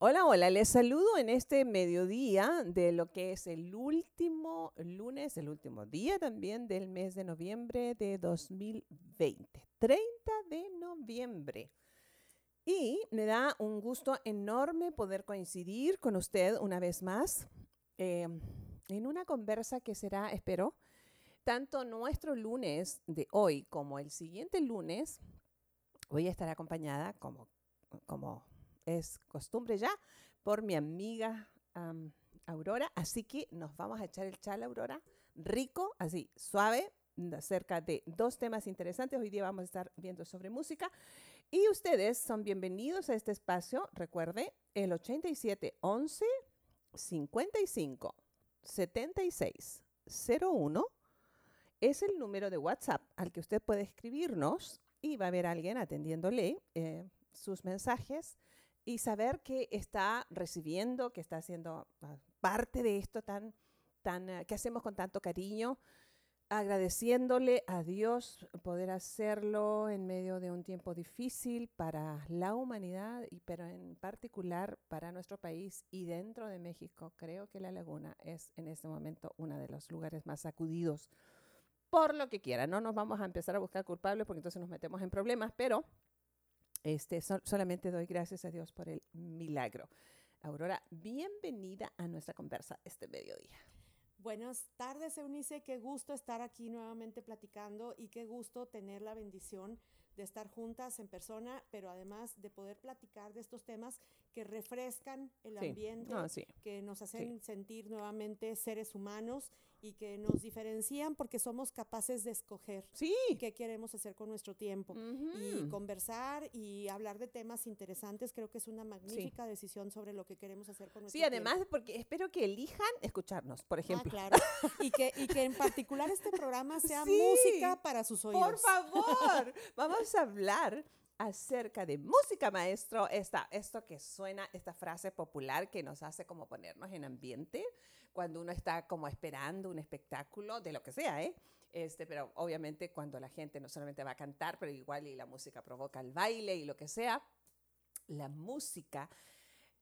Hola, hola, les saludo en este mediodía de lo que es el último lunes, el último día también del mes de noviembre de 2020, 30 de noviembre. Y me da un gusto enorme poder coincidir con usted una vez más eh, en una conversa que será, espero, tanto nuestro lunes de hoy como el siguiente lunes. Voy a estar acompañada como, como es costumbre ya, por mi amiga Aurora. Así que nos vamos a echar el chal, Aurora, rico, así, suave, acerca de dos temas interesantes. Hoy día vamos a estar viendo sobre música. Y ustedes son bienvenidos a este espacio. Recuerde, el 8711 55 76 01 es el número de WhatsApp al que usted puede escribirnos y va a haber alguien atendiéndole eh, sus mensajes y saber que está recibiendo, que está haciendo ah, parte de esto tan, tan, ah, que hacemos con tanto cariño, agradeciéndole a Dios poder hacerlo en medio de un tiempo difícil para la humanidad y pero en particular para nuestro país y dentro de México. Creo que la laguna es en este momento uno de los lugares más sacudidos por lo que quiera. No nos vamos a empezar a buscar culpables porque entonces nos metemos en problemas, pero este, solamente doy gracias a Dios por el milagro. Aurora, bienvenida a nuestra conversa este mediodía. Buenas tardes, Eunice. Qué gusto estar aquí nuevamente platicando y qué gusto tener la bendición de estar juntas en persona, pero además de poder platicar de estos temas que refrescan el ambiente, que nos hacen sentir nuevamente seres humanos y que nos diferencian porque somos capaces de escoger qué queremos hacer con nuestro tiempo y conversar y hablar de temas interesantes. Creo que es una magnífica decisión sobre lo que queremos hacer con nuestro tiempo. Sí, además porque espero que elijan escucharnos, por ah, ejemplo. claro. y, que, y que en particular este programa sea música para sus oídos. Por favor, vamos a hablar acerca de música, maestro, esta, esto que suena, esta frase popular que nos hace como ponernos en ambiente cuando uno está como esperando un espectáculo, de lo que sea, ¿eh? Este, pero obviamente cuando la gente no solamente va a cantar, pero igual y la música provoca el baile y lo que sea, la música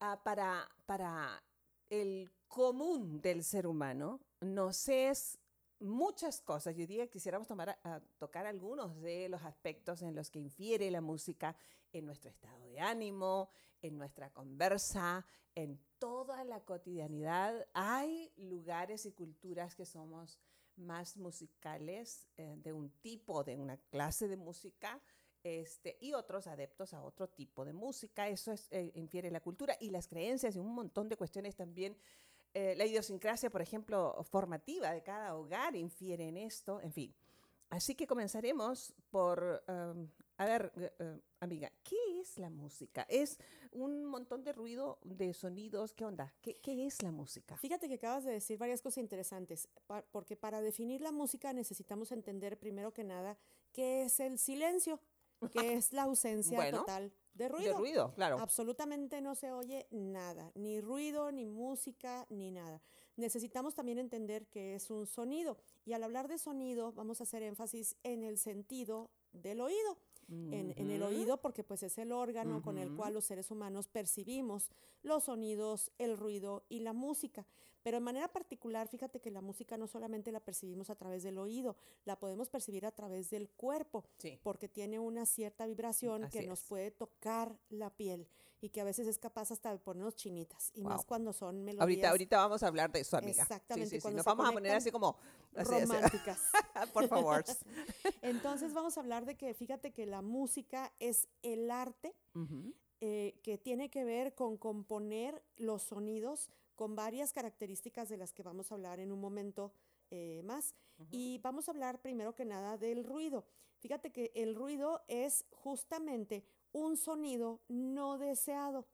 ah, para, para el común del ser humano nos es muchas cosas. Yo diría que quisiéramos tomar a, tocar algunos de los aspectos en los que infiere la música en nuestro estado de ánimo, en nuestra conversa, en toda la cotidianidad. Hay lugares y culturas que somos más musicales eh, de un tipo, de una clase de música, este, y otros adeptos a otro tipo de música. Eso es, eh, infiere la cultura y las creencias y un montón de cuestiones también eh, la idiosincrasia, por ejemplo, formativa de cada hogar infiere en esto, en fin. Así que comenzaremos por, um, a ver, eh, amiga, ¿qué es la música? Es un montón de ruido, de sonidos, ¿qué onda? ¿Qué, es la música? Fíjate que acabas de decir varias cosas interesantes, porque para definir la música necesitamos entender primero que nada qué es el silencio, qué es la ausencia total de ruido. De ruido, claro. Absolutamente no se oye nada, ni ruido, ni música, ni nada. Necesitamos también entender que es un sonido. Y al hablar de sonido, vamos a hacer énfasis en el sentido del oído en, el oído porque pues es el órgano con el cual los seres humanos percibimos los sonidos, el ruido y la música. Pero de manera particular, fíjate que la música no solamente la percibimos a través del oído, la podemos percibir a través del cuerpo, porque tiene una cierta vibración que nos puede tocar la piel y que a veces es capaz hasta de ponernos chinitas, y más cuando son melodías. Ahorita, ahorita vamos a hablar de eso, amiga. Exactamente. Nos vamos a poner así como... románticas. Por favor. Entonces vamos a hablar de que, fíjate que la música es el arte eh, que tiene que ver con componer los sonidos con varias características de las que vamos a hablar en un momento eh, más. Y vamos a hablar primero que nada del ruido. Fíjate que el ruido es justamente un sonido no deseado.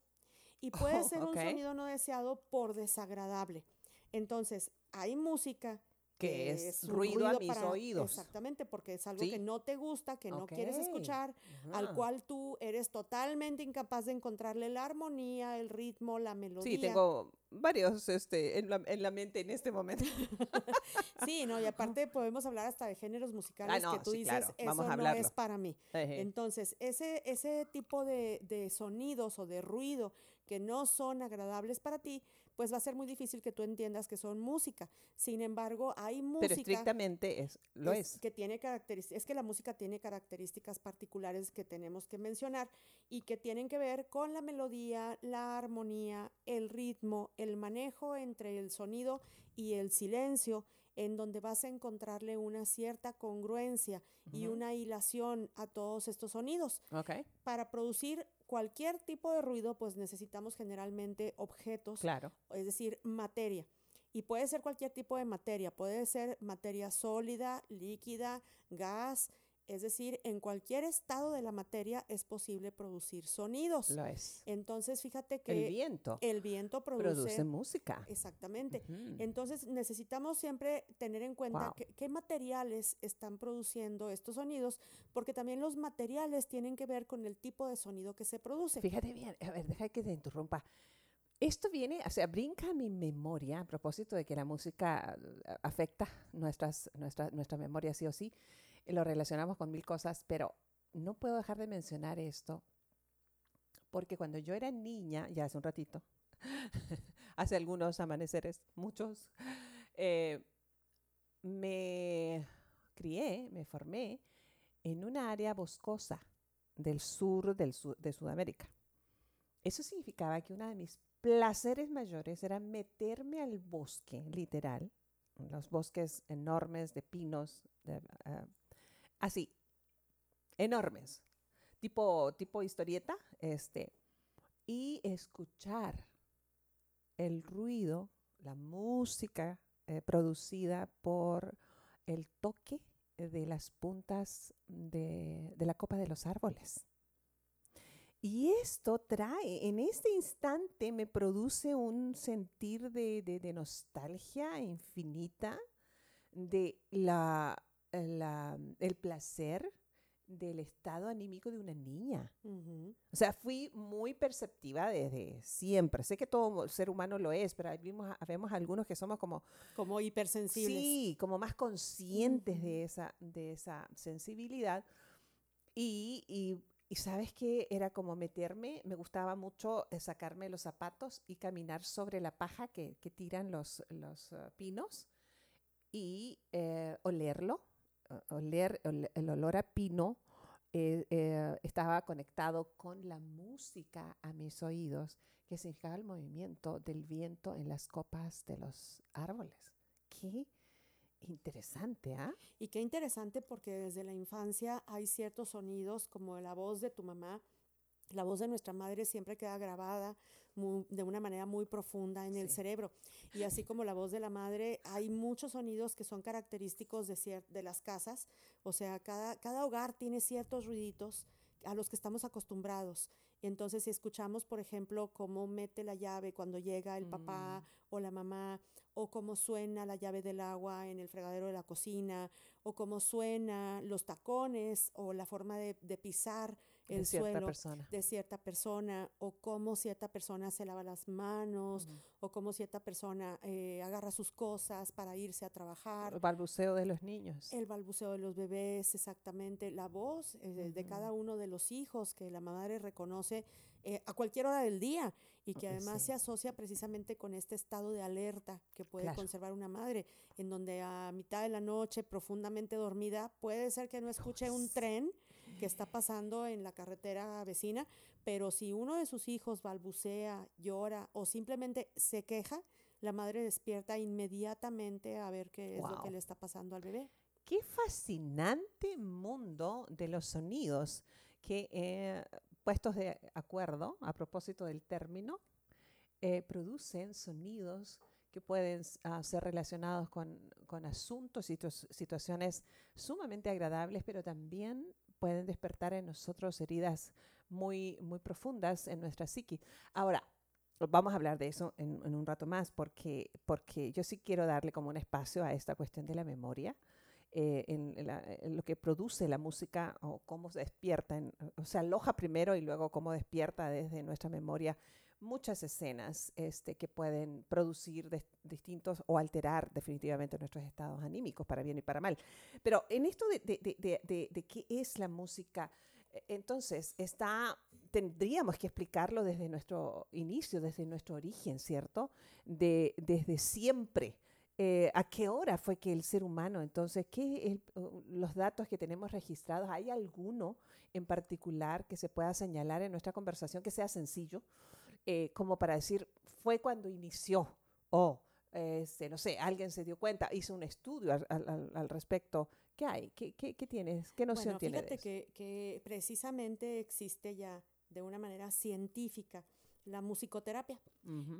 Y puede ser un sonido no deseado por desagradable. Entonces, hay música que es, ruido, a mis oídos. Exactamente, porque es algo que no te gusta, que no quieres escuchar, al cual tú eres totalmente incapaz de encontrarle la armonía, el ritmo, la melodía. Sí, tengo varios este, en, la, mente en este momento. sí, no, y aparte podemos hablar hasta de géneros musicales ah, que tú dices, eso no es para mí. Entonces, ese, ese tipo de, de sonidos o de ruido que no son agradables para ti, pues va a ser muy difícil que tú entiendas que son música. Sin embargo, hay música... Pero estrictamente es, lo es. Que tiene es que la música tiene características particulares que tenemos que mencionar y que tienen que ver con la melodía, la armonía, el ritmo, el manejo entre el sonido y el silencio, en donde vas a encontrarle una cierta congruencia y una hilación a todos estos sonidos. Okay. Para producir cualquier tipo de ruido, pues necesitamos generalmente objetos, claro. es decir, materia. Y puede ser cualquier tipo de materia, puede ser materia sólida, líquida, gas, es decir, en cualquier estado de la materia es posible producir sonidos. Lo es. Entonces, fíjate que el viento, el viento produce, música. Exactamente. Entonces, necesitamos siempre tener en cuenta qué materiales están produciendo estos sonidos, porque también los materiales tienen que ver con el tipo de sonido que se produce. Fíjate bien, a ver, deja que te interrumpa. Esto viene, o sea, brinca a mi memoria a propósito de que la música eh, afecta nuestras, nuestra, nuestra memoria sí o sí lo relacionamos con mil cosas, pero no puedo dejar de mencionar esto porque cuando yo era niña, ya hace un ratito, hace algunos amaneceres, muchos, eh, me crié, me formé en una área boscosa del sur, de Sudamérica. Eso significaba que uno de mis placeres mayores era meterme al bosque, literal, los bosques enormes de pinos, de, ah, así, enormes, tipo, tipo historieta, este, y escuchar el ruido, la música eh, producida por el toque de las puntas de, la copa de los árboles. Y esto trae, en este instante me produce un sentir de, de nostalgia infinita, de la el placer del estado anímico de una niña. O sea, fui muy perceptiva desde siempre. Sé que todo ser humano lo es, pero vimos, vemos algunos que somos como... Como hipersensibles. Sí, como más conscientes de, esa, de esa sensibilidad. Y, y, sabes que era como meterme, me gustaba mucho eh, sacarme los zapatos y caminar sobre la paja que, que tiran los, los uh, pinos y eh, olerlo oler el, olor a pino eh, eh, estaba conectado con la música a mis oídos, que significaba el movimiento del viento en las copas de los árboles. Qué interesante, ¿ah? Y qué interesante porque desde la infancia hay ciertos sonidos como la voz de tu mamá, la voz de nuestra madre siempre queda grabada de una manera muy profunda en el cerebro. Y así como la voz de la madre, hay muchos sonidos que son característicos de, de las casas. O sea, cada, cada hogar tiene ciertos ruiditos a los que estamos acostumbrados. Entonces, si escuchamos, por ejemplo, cómo mete la llave cuando llega el papá mm. o la mamá, o cómo suena la llave del agua en el fregadero de la cocina, o cómo suena los tacones o la forma de, de pisar el suelo de cierta persona o cómo cierta persona se lava las manos o cómo cierta persona eh, agarra sus cosas para irse a trabajar. El balbuceo de los niños. El balbuceo de los bebés, exactamente. La voz eh, de cada uno de los hijos que la madre reconoce eh, a cualquier hora del día y que además se asocia precisamente con este estado de alerta que puede conservar una madre, en donde a mitad de la noche, profundamente dormida, puede ser que no escuche un tren que está pasando en la carretera vecina, pero si uno de sus hijos balbucea, llora o simplemente se queja, la madre despierta inmediatamente a ver qué es lo que le está pasando al bebé. Qué fascinante mundo de los sonidos que, eh, puestos de acuerdo a propósito del término, eh, producen sonidos que pueden ah, ser relacionados con, con asuntos y situaciones sumamente agradables, pero también pueden despertar en nosotros heridas muy, muy profundas en nuestra psique. Ahora, vamos a hablar de eso en, un rato más, porque, porque yo sí quiero darle como un espacio a esta cuestión de la memoria. Eh, en, lo que produce la música o cómo se despierta, o sea, aloja primero y luego cómo despierta desde nuestra memoria muchas escenas este, que pueden producir distintos o alterar definitivamente nuestros estados anímicos para bien y para mal. Pero en esto de, qué es la música, E- Entonces, está, tendríamos que explicarlo desde nuestro inicio, desde nuestro origen, ¿cierto? De, desde siempre. Eh, ¿A qué hora fue que el ser humano, entonces, qué uh, los datos que tenemos registrados, hay alguno en particular que se pueda señalar en nuestra conversación que sea sencillo, eh, como para decir, fue cuando inició o, este, no sé, alguien se dio cuenta, hizo un estudio al, al- al- al respecto. ¿Qué hay? ¿Qué, qué, qué tienes? ¿Qué noción Bueno, tiene de fíjate eso? que, que precisamente existe ya de una manera científica la musicoterapia,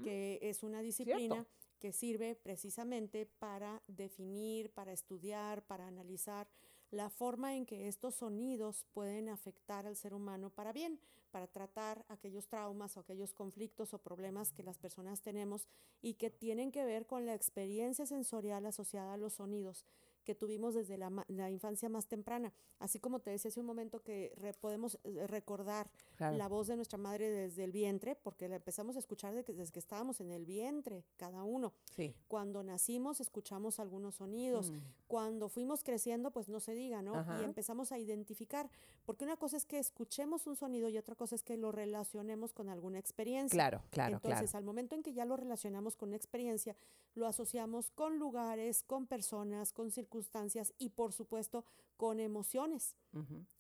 que es una disciplina que sirve precisamente para definir, para estudiar, para analizar la forma en que estos sonidos pueden afectar al ser humano para bien, para tratar aquellos traumas o aquellos conflictos o problemas que las personas tenemos y que tienen que ver con la experiencia sensorial asociada a los sonidos que tuvimos desde la, infancia más temprana. Así como te decía hace un momento que re- podemos eh, recordar Claro. la voz de nuestra madre desde el vientre, porque la empezamos a escuchar que- desde que estábamos en el vientre, cada uno. Sí. Cuando nacimos escuchamos algunos sonidos, Mm. Cuando fuimos creciendo, pues no se diga, ¿no? Ajá. Y empezamos a identificar, porque una cosa es que escuchemos un sonido y otra cosa es que lo relacionemos con alguna experiencia. Claro, claro, Entonces, claro. al momento en que ya lo relacionamos con una experiencia, lo asociamos con lugares, con personas, con circunstancias y, por supuesto, con emociones.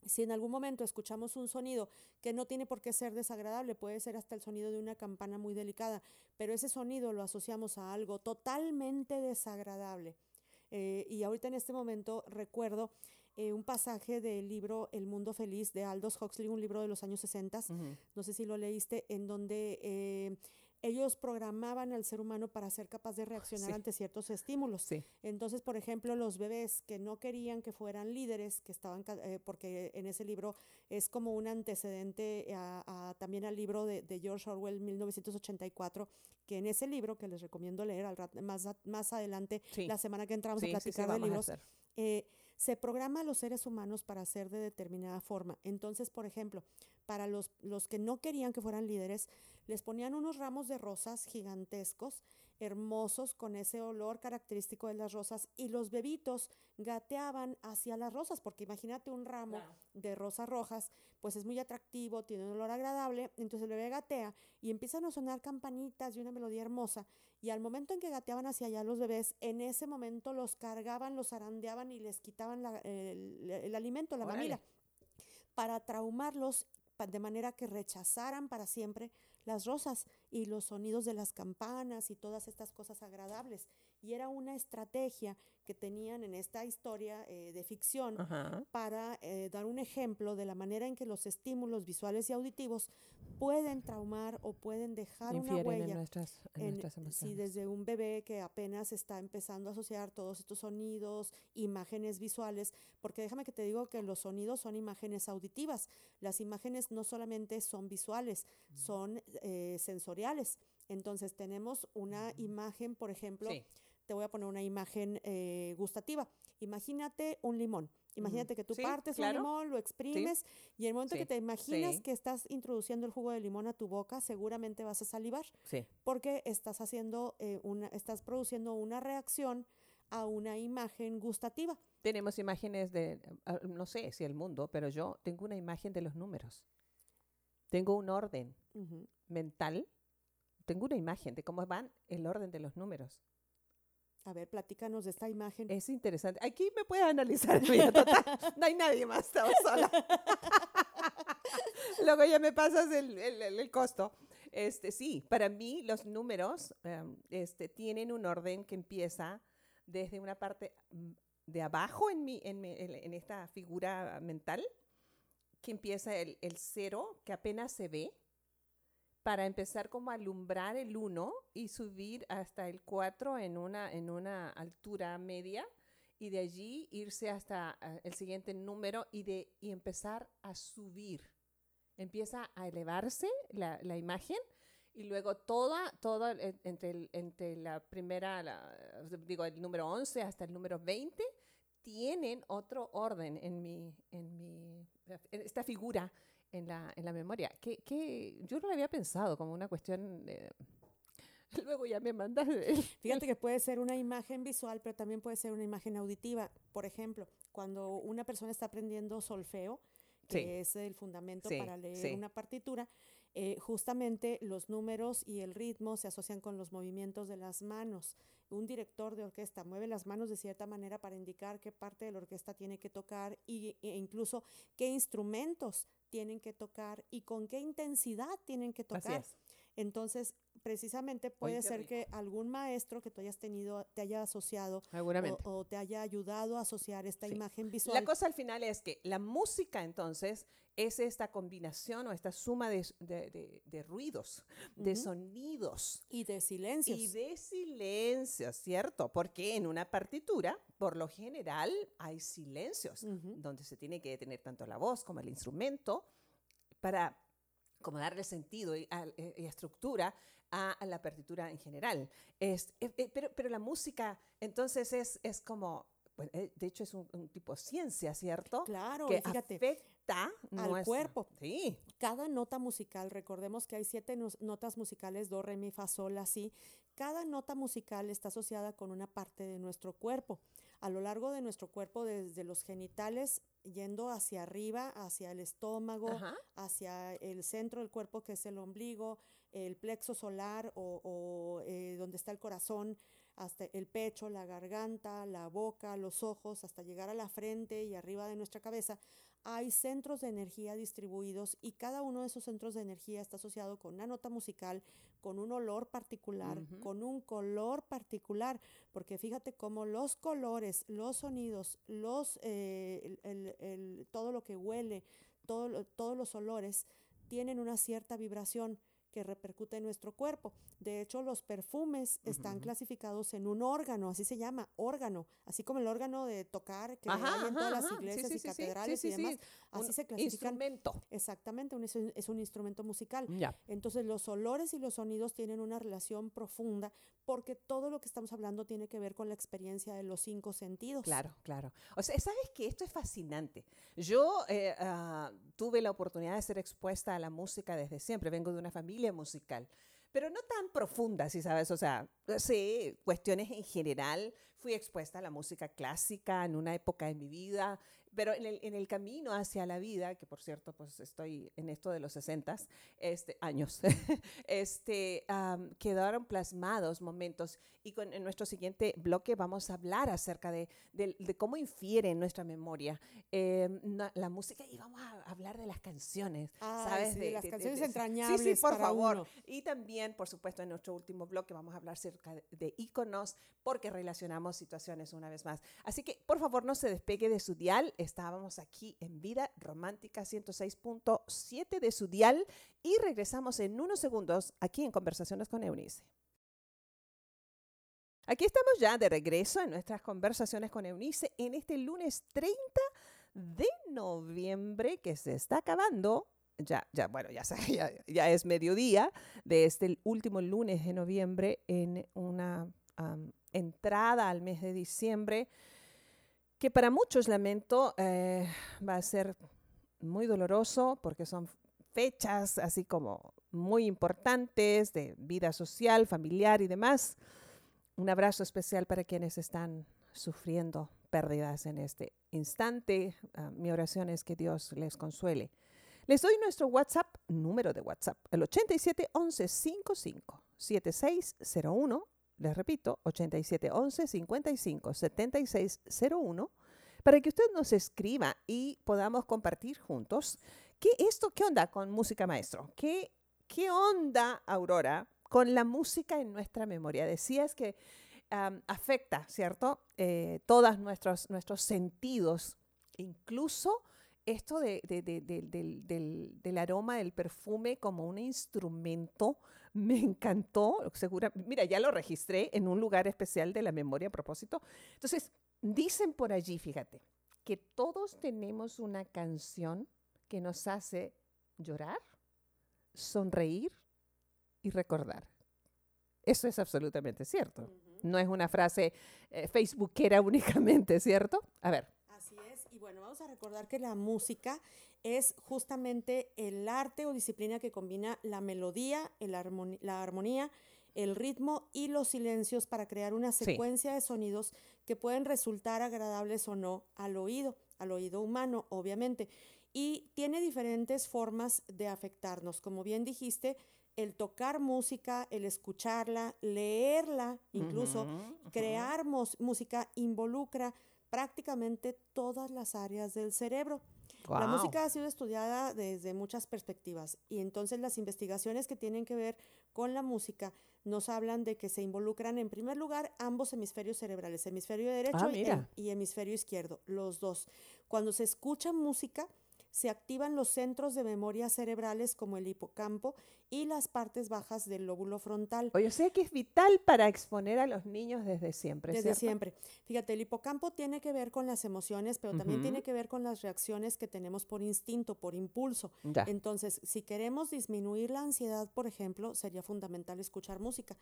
Si en algún momento escuchamos un sonido que no tiene por qué ser desagradable, puede ser hasta el sonido de una campana muy delicada, pero ese sonido lo asociamos a algo totalmente desagradable. Eh, y ahorita en este momento recuerdo eh, un pasaje del libro El Mundo Feliz de Aldous Huxley, un libro de los años 60, Ujú. no sé si lo leíste, en donde eh, ellos programaban al ser humano para ser capaz de reaccionar Sí. ante ciertos estímulos. Sí. Entonces, por ejemplo, los bebés que no querían que fueran líderes, que estaban, eh, porque en ese libro es como un antecedente a- a- también al libro de, de George Orwell, 1984, que en ese libro, que les recomiendo leer al más, más adelante, Sí. la semana que entramos a platicar de a libros, eh, se programa a los seres humanos para ser de determinada forma. Entonces, por ejemplo, para los, los que no querían que fueran líderes, les ponían unos ramos de rosas gigantescos, hermosos, con ese olor característico de las rosas, y los bebitos gateaban hacia las rosas, porque imagínate un ramo Claro. de rosas rojas, pues es muy atractivo, tiene un olor agradable, entonces el bebé gatea y empiezan a sonar campanitas y una melodía hermosa, y al momento en que gateaban hacia allá los bebés, en ese momento los cargaban, los zarandeaban y les quitaban la- el, el alimento, la Órale. mamila, para traumarlos de manera que rechazaran para siempre las rosas y los sonidos de las campanas y todas estas cosas agradables. Y era una estrategia que tenían en esta historia eh, de ficción Ajá. para eh, dar un ejemplo de la manera en que los estímulos visuales y auditivos pueden traumar o pueden dejar una en huella nuestras, en en- nuestras sí, emociones. desde un bebé que apenas está empezando a asociar todos estos sonidos, imágenes visuales, porque déjame que te digo que los sonidos son imágenes auditivas. Las imágenes no solamente son visuales, son eh, sensoriales. Entonces tenemos una imagen, por ejemplo, Sí. Te voy a poner una imagen eh, gustativa. Imagínate un limón. Imagínate que tú Sí, partes claro. un limón, lo exprimes y en el momento que Sí, te imaginas sí. que estás introduciendo el jugo de limón a tu boca, seguramente vas a salivar Sí. porque estás haciendo eh, una, estás produciendo una reacción a una imagen gustativa. Tenemos imágenes de, ah, no sé si el mundo, pero yo tengo una imagen de los números. Tengo un orden mental. Tengo una imagen de cómo van el orden de los números. A ver, platícanos de esta imagen. Es interesante. Aquí me puedes analizar. total, no hay nadie más, estaba sola. Luego ya me pasas el, el- el- costo. Este, sí, para mí los números em, este, tienen un orden que empieza desde una parte mm, de abajo en, mi, en, mi- en- en esta figura mental, que empieza el, el cero, que apenas se ve, para empezar como a alumbrar el 1 y subir hasta el 4 en una, en una altura media y de allí irse hasta ah, el siguiente número y, de, y empezar a subir. Empieza a elevarse la, la imagen y luego toda, toda entre, entre la primera, la- digo, el número 11 hasta el número 20, tienen otro orden en mi, en mi, esta figura en la, en la memoria, que, que yo no lo había pensado como una cuestión. Luego ya me mandas... el- Fíjate que puede ser una imagen visual, pero también puede ser una imagen auditiva. Por ejemplo, cuando una persona está aprendiendo solfeo, que es el fundamento Sí, para leer sí. una partitura, eh, justamente los números y el ritmo se asocian con los movimientos de las manos. Un director de orquesta mueve las manos de cierta manera para indicar qué parte de la orquesta tiene que tocar y, e incluso qué instrumentos tienen que tocar y con qué intensidad tienen que tocar. es. Entonces, precisamente puede ser rico. que algún maestro que tú hayas tenido te haya asociado o, o te haya ayudado a asociar esta Sí. imagen visual. La cosa al final es que la música entonces es esta combinación o esta suma de, de- de- de ruidos, de Ujú. sonidos y de silencios. y de silencios, ¿cierto? Porque en una partitura, por lo general, hay silencios Ujú. donde se tiene que detener tanto la voz como el instrumento para como darle sentido y, al- eh, y estructura a, a la partitura en general. Es, eh, eh, pero, pero la música, entonces, es, es como, eh, de hecho, es un, un tipo de ciencia, ¿cierto? Claro, que fíjate, afecta al cuerpo. Sí, cada nota musical, recordemos que hay siete notas musicales, do, re, mi, fa, sol, la, si. Cada nota musical está asociada con una parte de nuestro cuerpo. A lo largo de nuestro cuerpo, desde los genitales, yendo hacia arriba, hacia el estómago, Ajá. hacia el centro del cuerpo, que es el ombligo, el plexo solar o, o, eh, donde está el corazón, hasta el pecho, la garganta, la boca, los ojos, hasta llegar a la frente y arriba de nuestra cabeza, hay centros de energía distribuidos y cada uno de esos centros de energía está asociado con una nota musical, con un olor particular, con un color particular, porque fíjate cómo los colores, los sonidos, los, eh, el- el- el- todo lo que huele, todo todos los olores tienen una cierta vibración que repercute en nuestro cuerpo. De hecho, los perfumes están clasificados en un órgano, así se llama, órgano, así como el órgano de tocar que Ajá, hay en todas las ajá. Iglesias sí, y sí, catedrales sí, y demás. sí. Así Un se clasifican. Instrumento. Exactamente, un- es, un, instrumento musical. Ya. Entonces los olores y los sonidos tienen una relación profunda porque todo lo que estamos hablando tiene que ver con la experiencia de los cinco sentidos. Claro, claro. O sea, sabes que esto es fascinante. Yo eh, ah, tuve la oportunidad de ser expuesta a la música desde siempre. Vengo de una familia musical, pero no tan profunda, si sabes. O sea, sí, cuestiones en general. Fui expuesta a la música clásica en una época de mi vida, pero en el, en el camino hacia la vida, que por cierto, pues estoy en esto de los 60 este, años, este, am, quedaron plasmados momentos. Y con, en nuestro siguiente bloque vamos a hablar acerca de, del- de cómo infiere en nuestra memoria eh, na- la música y vamos a hablar de las canciones, Ay, ¿sabes? sí, De, las de- de- canciones de- entrañables Sí, sí, por para favor. uno. Y también, por supuesto, en nuestro último bloque vamos a hablar acerca de, de íconos porque relacionamos situaciones una vez más. Así que, por favor, no se despegue de su dial. Estábamos aquí en Vida Romántica 106.7 de su dial y regresamos en unos segundos aquí en Conversaciones con Eunice. Aquí estamos ya de regreso en nuestras conversaciones con Eunice en este lunes 30 de noviembre que se está acabando. Ya, ya, bueno, ya, ya, ya es mediodía de este último lunes de noviembre en una am, entrada al mes de diciembre que para muchos, lamento, eh, va a ser muy doloroso porque son fechas así como muy importantes de vida social, familiar y demás. Un abrazo especial para quienes están sufriendo pérdidas en este instante. Ah, mi oración es que Dios les consuele. Les doy nuestro WhatsApp, número de WhatsApp, el 87 11 55 7601. Les repito, 87 11 55 7601 para que usted nos escriba y podamos compartir juntos qué esto, qué onda con música maestro, qué, qué onda Aurora con la música en nuestra memoria. Decías que am, afecta, ¿cierto? Eh, todos nuestros, nuestros sentidos, incluso esto de- de- de- del, del- del aroma del perfume como un instrumento me encantó. Segura, mira, ya lo registré en un lugar especial de la memoria a propósito. Entonces, dicen por allí, fíjate, que todos tenemos una canción que nos hace llorar, sonreír y recordar. Eso es absolutamente cierto. No es una frase eh, facebookera únicamente, ¿cierto? A ver. Bueno, vamos a recordar que la música es justamente el arte o disciplina que combina la melodía, el la armonía, el ritmo y los silencios para crear una Sí. secuencia de sonidos que pueden resultar agradables o no al oído, al oído humano, obviamente. y tiene diferentes formas de afectarnos. Como bien dijiste, el tocar música, el escucharla, leerla, incluso crear música involucra prácticamente todas las áreas del cerebro. La música ha sido estudiada desde muchas perspectivas y entonces las investigaciones que tienen que ver con la música nos hablan de que se involucran en primer lugar ambos hemisferios cerebrales, hemisferio derecho y, mira. y hemisferio izquierdo, los dos. Cuando se escucha música, se activan los centros de memoria cerebrales como el hipocampo y las partes bajas del lóbulo frontal. Oye, sé que es vital para exponer a los niños desde siempre, Desde ¿cierto? siempre. Fíjate, el hipocampo tiene que ver con las emociones, pero también tiene que ver con las reacciones que tenemos por instinto, por impulso. Ya. Entonces, si queremos disminuir la ansiedad, por ejemplo, sería fundamental escuchar música.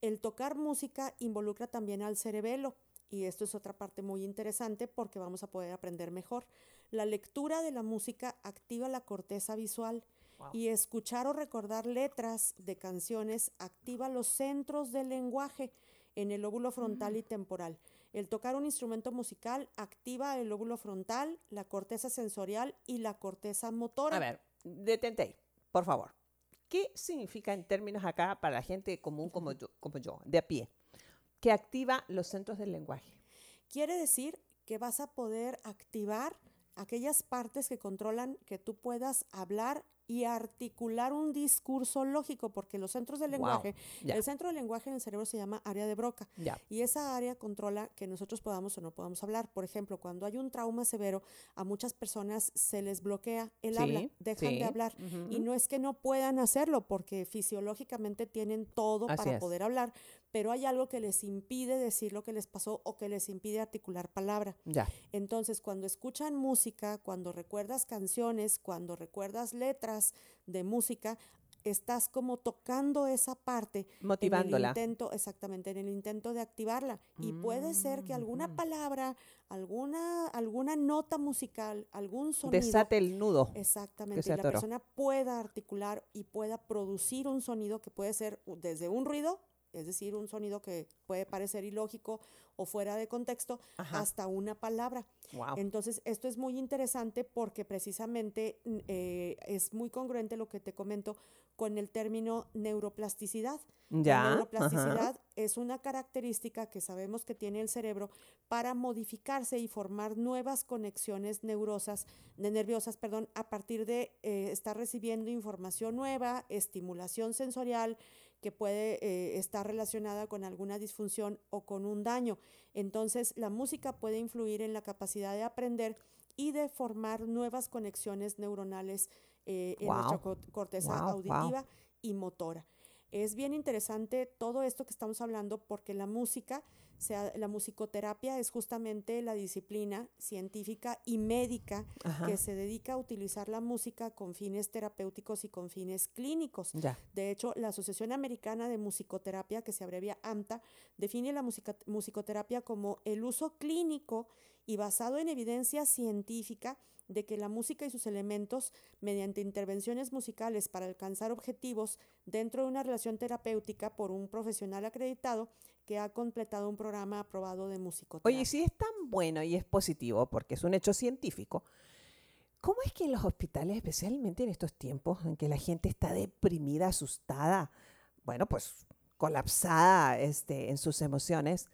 El tocar música involucra también al cerebelo. Y esto es otra parte muy interesante porque vamos a poder aprender mejor. La lectura de la música activa la corteza visual Wow. y escuchar o recordar letras de canciones activa los centros del lenguaje en el lóbulo frontal y temporal. El tocar un instrumento musical activa el lóbulo frontal, la corteza sensorial y la corteza motora. A ver, detente ahí, por favor. ¿Qué significa en términos acá para la gente común como yo, como yo de a pie? Que activa los centros del lenguaje. Quiere decir que vas a poder activar aquellas partes que controlan que tú puedas hablar y articular un discurso lógico, porque los centros del Wow, lenguaje, el centro del lenguaje en el cerebro se llama área de Broca. Ya. Y esa área controla que nosotros podamos o no podamos hablar. Por ejemplo, cuando hay un trauma severo, a muchas personas se les bloquea el habla, dejan sí, de hablar. Y ujú. no es que no puedan hacerlo, porque fisiológicamente tienen todo Así para es. poder hablar, pero hay algo que les impide decir lo que les pasó o que les impide articular palabra. Ya. Entonces, cuando escuchan música, cuando recuerdas canciones, cuando recuerdas letras de música, estás como tocando esa parte en el Motivándola. intento, exactamente, en el intento de activarla. Y puede ser que alguna Mm. palabra, alguna, alguna nota musical, algún sonido. Desate el nudo. Exactamente, se y la persona pueda articular y pueda producir un sonido que puede ser desde un ruido, es decir, un sonido que puede parecer ilógico o fuera de contexto, Ajá. hasta una palabra. Wow. Entonces, esto es muy interesante porque precisamente eh, es muy congruente lo que te comento con el término neuroplasticidad. La ajá. neuroplasticidad es una característica que sabemos que tiene el cerebro para modificarse y formar nuevas conexiones neurosas, de nerviosas, perdón, a partir de eh, estar recibiendo información nueva, estimulación sensorial que puede eh, estar relacionada con alguna disfunción o con un daño. Entonces, la música puede influir en la capacidad de aprender y de formar nuevas conexiones neuronales eh, en nuestra co- corteza auditiva y motora. Es bien interesante todo esto que estamos hablando porque la música, sea, la musicoterapia es justamente la disciplina científica y médica Ajá. que se dedica a utilizar la música con fines terapéuticos y con fines clínicos. Ya. De hecho, la Asociación Americana de Musicoterapia, que se abrevia AMTA, define la musica- musicoterapia como el uso clínico y basado en evidencia científica de que la música y sus elementos, mediante intervenciones musicales para alcanzar objetivos dentro de una relación terapéutica por un profesional acreditado que ha completado un programa aprobado de musicoterapia. Oye, si es tan bueno y es positivo, porque es un hecho científico, ¿cómo es que en los hospitales, especialmente en estos tiempos en que la gente está deprimida, asustada, bueno, pues colapsada este, en sus emociones,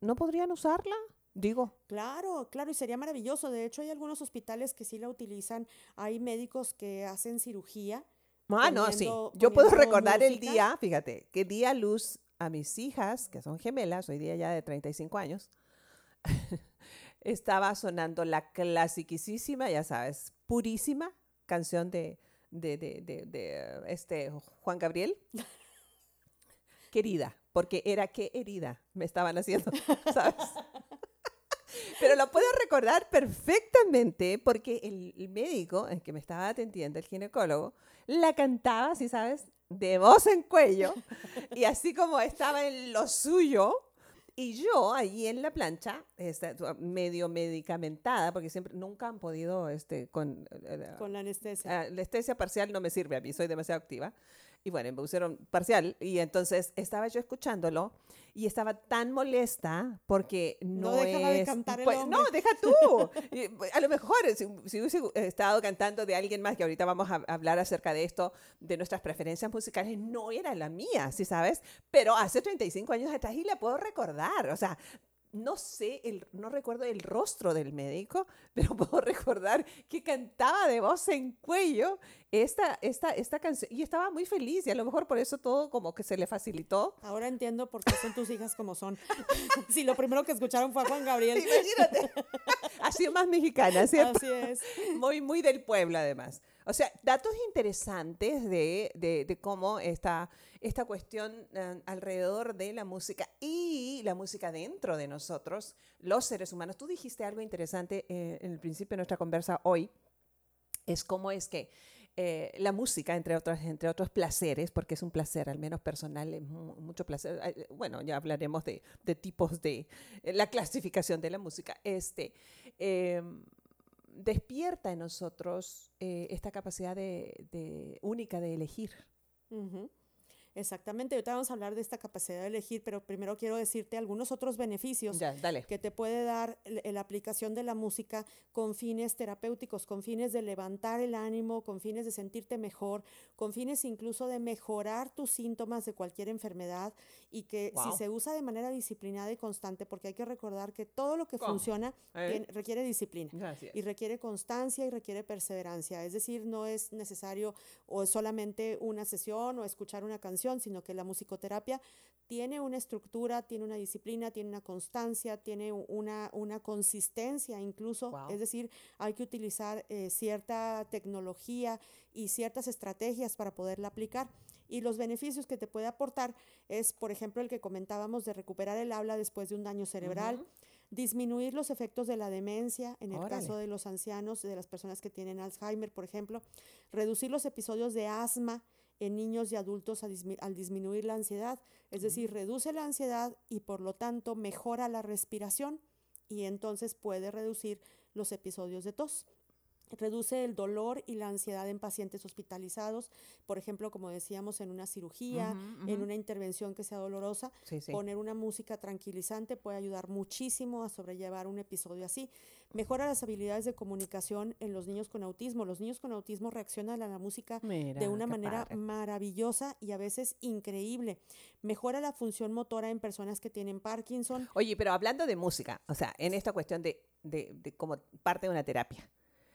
¿no podrían usarla? Digo, Claro, claro, y sería maravilloso. De hecho, hay algunos hospitales que sí la utilizan. Hay médicos que hacen cirugía. ah, no, sí. Yo puedo recordar el día, fíjate, que di a luz a mis hijas, que son gemelas, hoy día ya de 35 años, estaba sonando la clasiquísima, ya sabes, purísima canción de, de, de, de- de, este Juan Gabriel. Querida, porque era qué herida me estaban haciendo, ¿sabes? Pero lo puedo recordar perfectamente porque el, el médico el que me estaba atendiendo, el ginecólogo, la cantaba, si sabes, de voz en cuello y así como estaba en lo suyo. Y yo allí en la plancha, este, medio medicamentada, porque siempre nunca han podido, este, con, eh, Con la anestesia. Ah, la anestesia parcial no me sirve a mí, soy demasiado activa. Y bueno, me pusieron parcial. Y entonces estaba yo escuchándolo y estaba tan molesta porque no, No dejaba de es- cantar el pues. No, deja tú. Pues, a lo mejor, si, si hubiese estado cantando de alguien más, que ahorita vamos a hablar acerca de esto, de nuestras preferencias musicales, no era la mía, ¿sí sabes? Pero hace 35 años atrás y la puedo recordar. O sea, no sé, el, no recuerdo el rostro del médico, pero puedo recordar que cantaba de voz en cuello esta, esta, esta canción y estaba muy feliz y a lo mejor por eso todo como que se le facilitó. Ahora entiendo por qué son tus hijas como son. si lo primero que escucharon fue a Juan Gabriel. Imagínate. ha sido más mexicana, ¿cierto? Así es. Muy, muy del pueblo, además. O sea, datos interesantes de, de- de cómo está esta cuestión eh, alrededor de la música y la música dentro de nosotros, los seres humanos. Tú dijiste algo interesante eh, en el principio de nuestra conversa hoy, es cómo es que eh, la música, entre otros, entre otros placeres, porque es un placer, al menos personal, es mu- mucho placer. eh, Bueno, ya hablaremos de, de tipos de eh, la clasificación de la música. Este, em, despierta en nosotros eh, esta capacidad de, de- única de elegir. Ujú. Exactamente, ahorita vamos a hablar de esta capacidad de elegir, pero primero quiero decirte algunos otros beneficios Ya, que te puede dar la aplicación de la música con fines terapéuticos, con fines de levantar el ánimo, con fines de sentirte mejor, con fines incluso de mejorar tus síntomas de cualquier enfermedad y que Wow. si se usa de manera disciplinada y constante, porque hay que recordar que todo lo que funciona ¿Eh? requiere disciplina Gracias. y requiere constancia y requiere perseverancia. Es decir, no es necesario o solamente una sesión o escuchar una canción, sino que la musicoterapia tiene una estructura, tiene una disciplina, tiene una constancia, tiene una, una consistencia incluso. Wow. Es decir, hay que utilizar eh, cierta tecnología y ciertas estrategias para poderla aplicar. Y los beneficios que te puede aportar es, por ejemplo, el que comentábamos de recuperar el habla después de un daño cerebral, disminuir los efectos de la demencia en el caso de los ancianos, de las personas que tienen Alzheimer, por ejemplo, reducir los episodios de asma en niños y adultos dismi- al disminuir la ansiedad, es decir, reduce la ansiedad y por lo tanto mejora la respiración y entonces puede reducir los episodios de tos. Reduce el dolor y la ansiedad en pacientes hospitalizados, por ejemplo, como decíamos, en una cirugía, en una intervención que sea dolorosa. Sí, sí. Poner una música tranquilizante puede ayudar muchísimo a sobrellevar un episodio así. Mejora las habilidades de comunicación en los niños con autismo. Los niños con autismo reaccionan a la música Mira, de una manera padre. maravillosa y a veces increíble. Mejora la función motora en personas que tienen Parkinson. Oye, pero hablando de música, o sea, en esta cuestión de, de, de como parte de una terapia,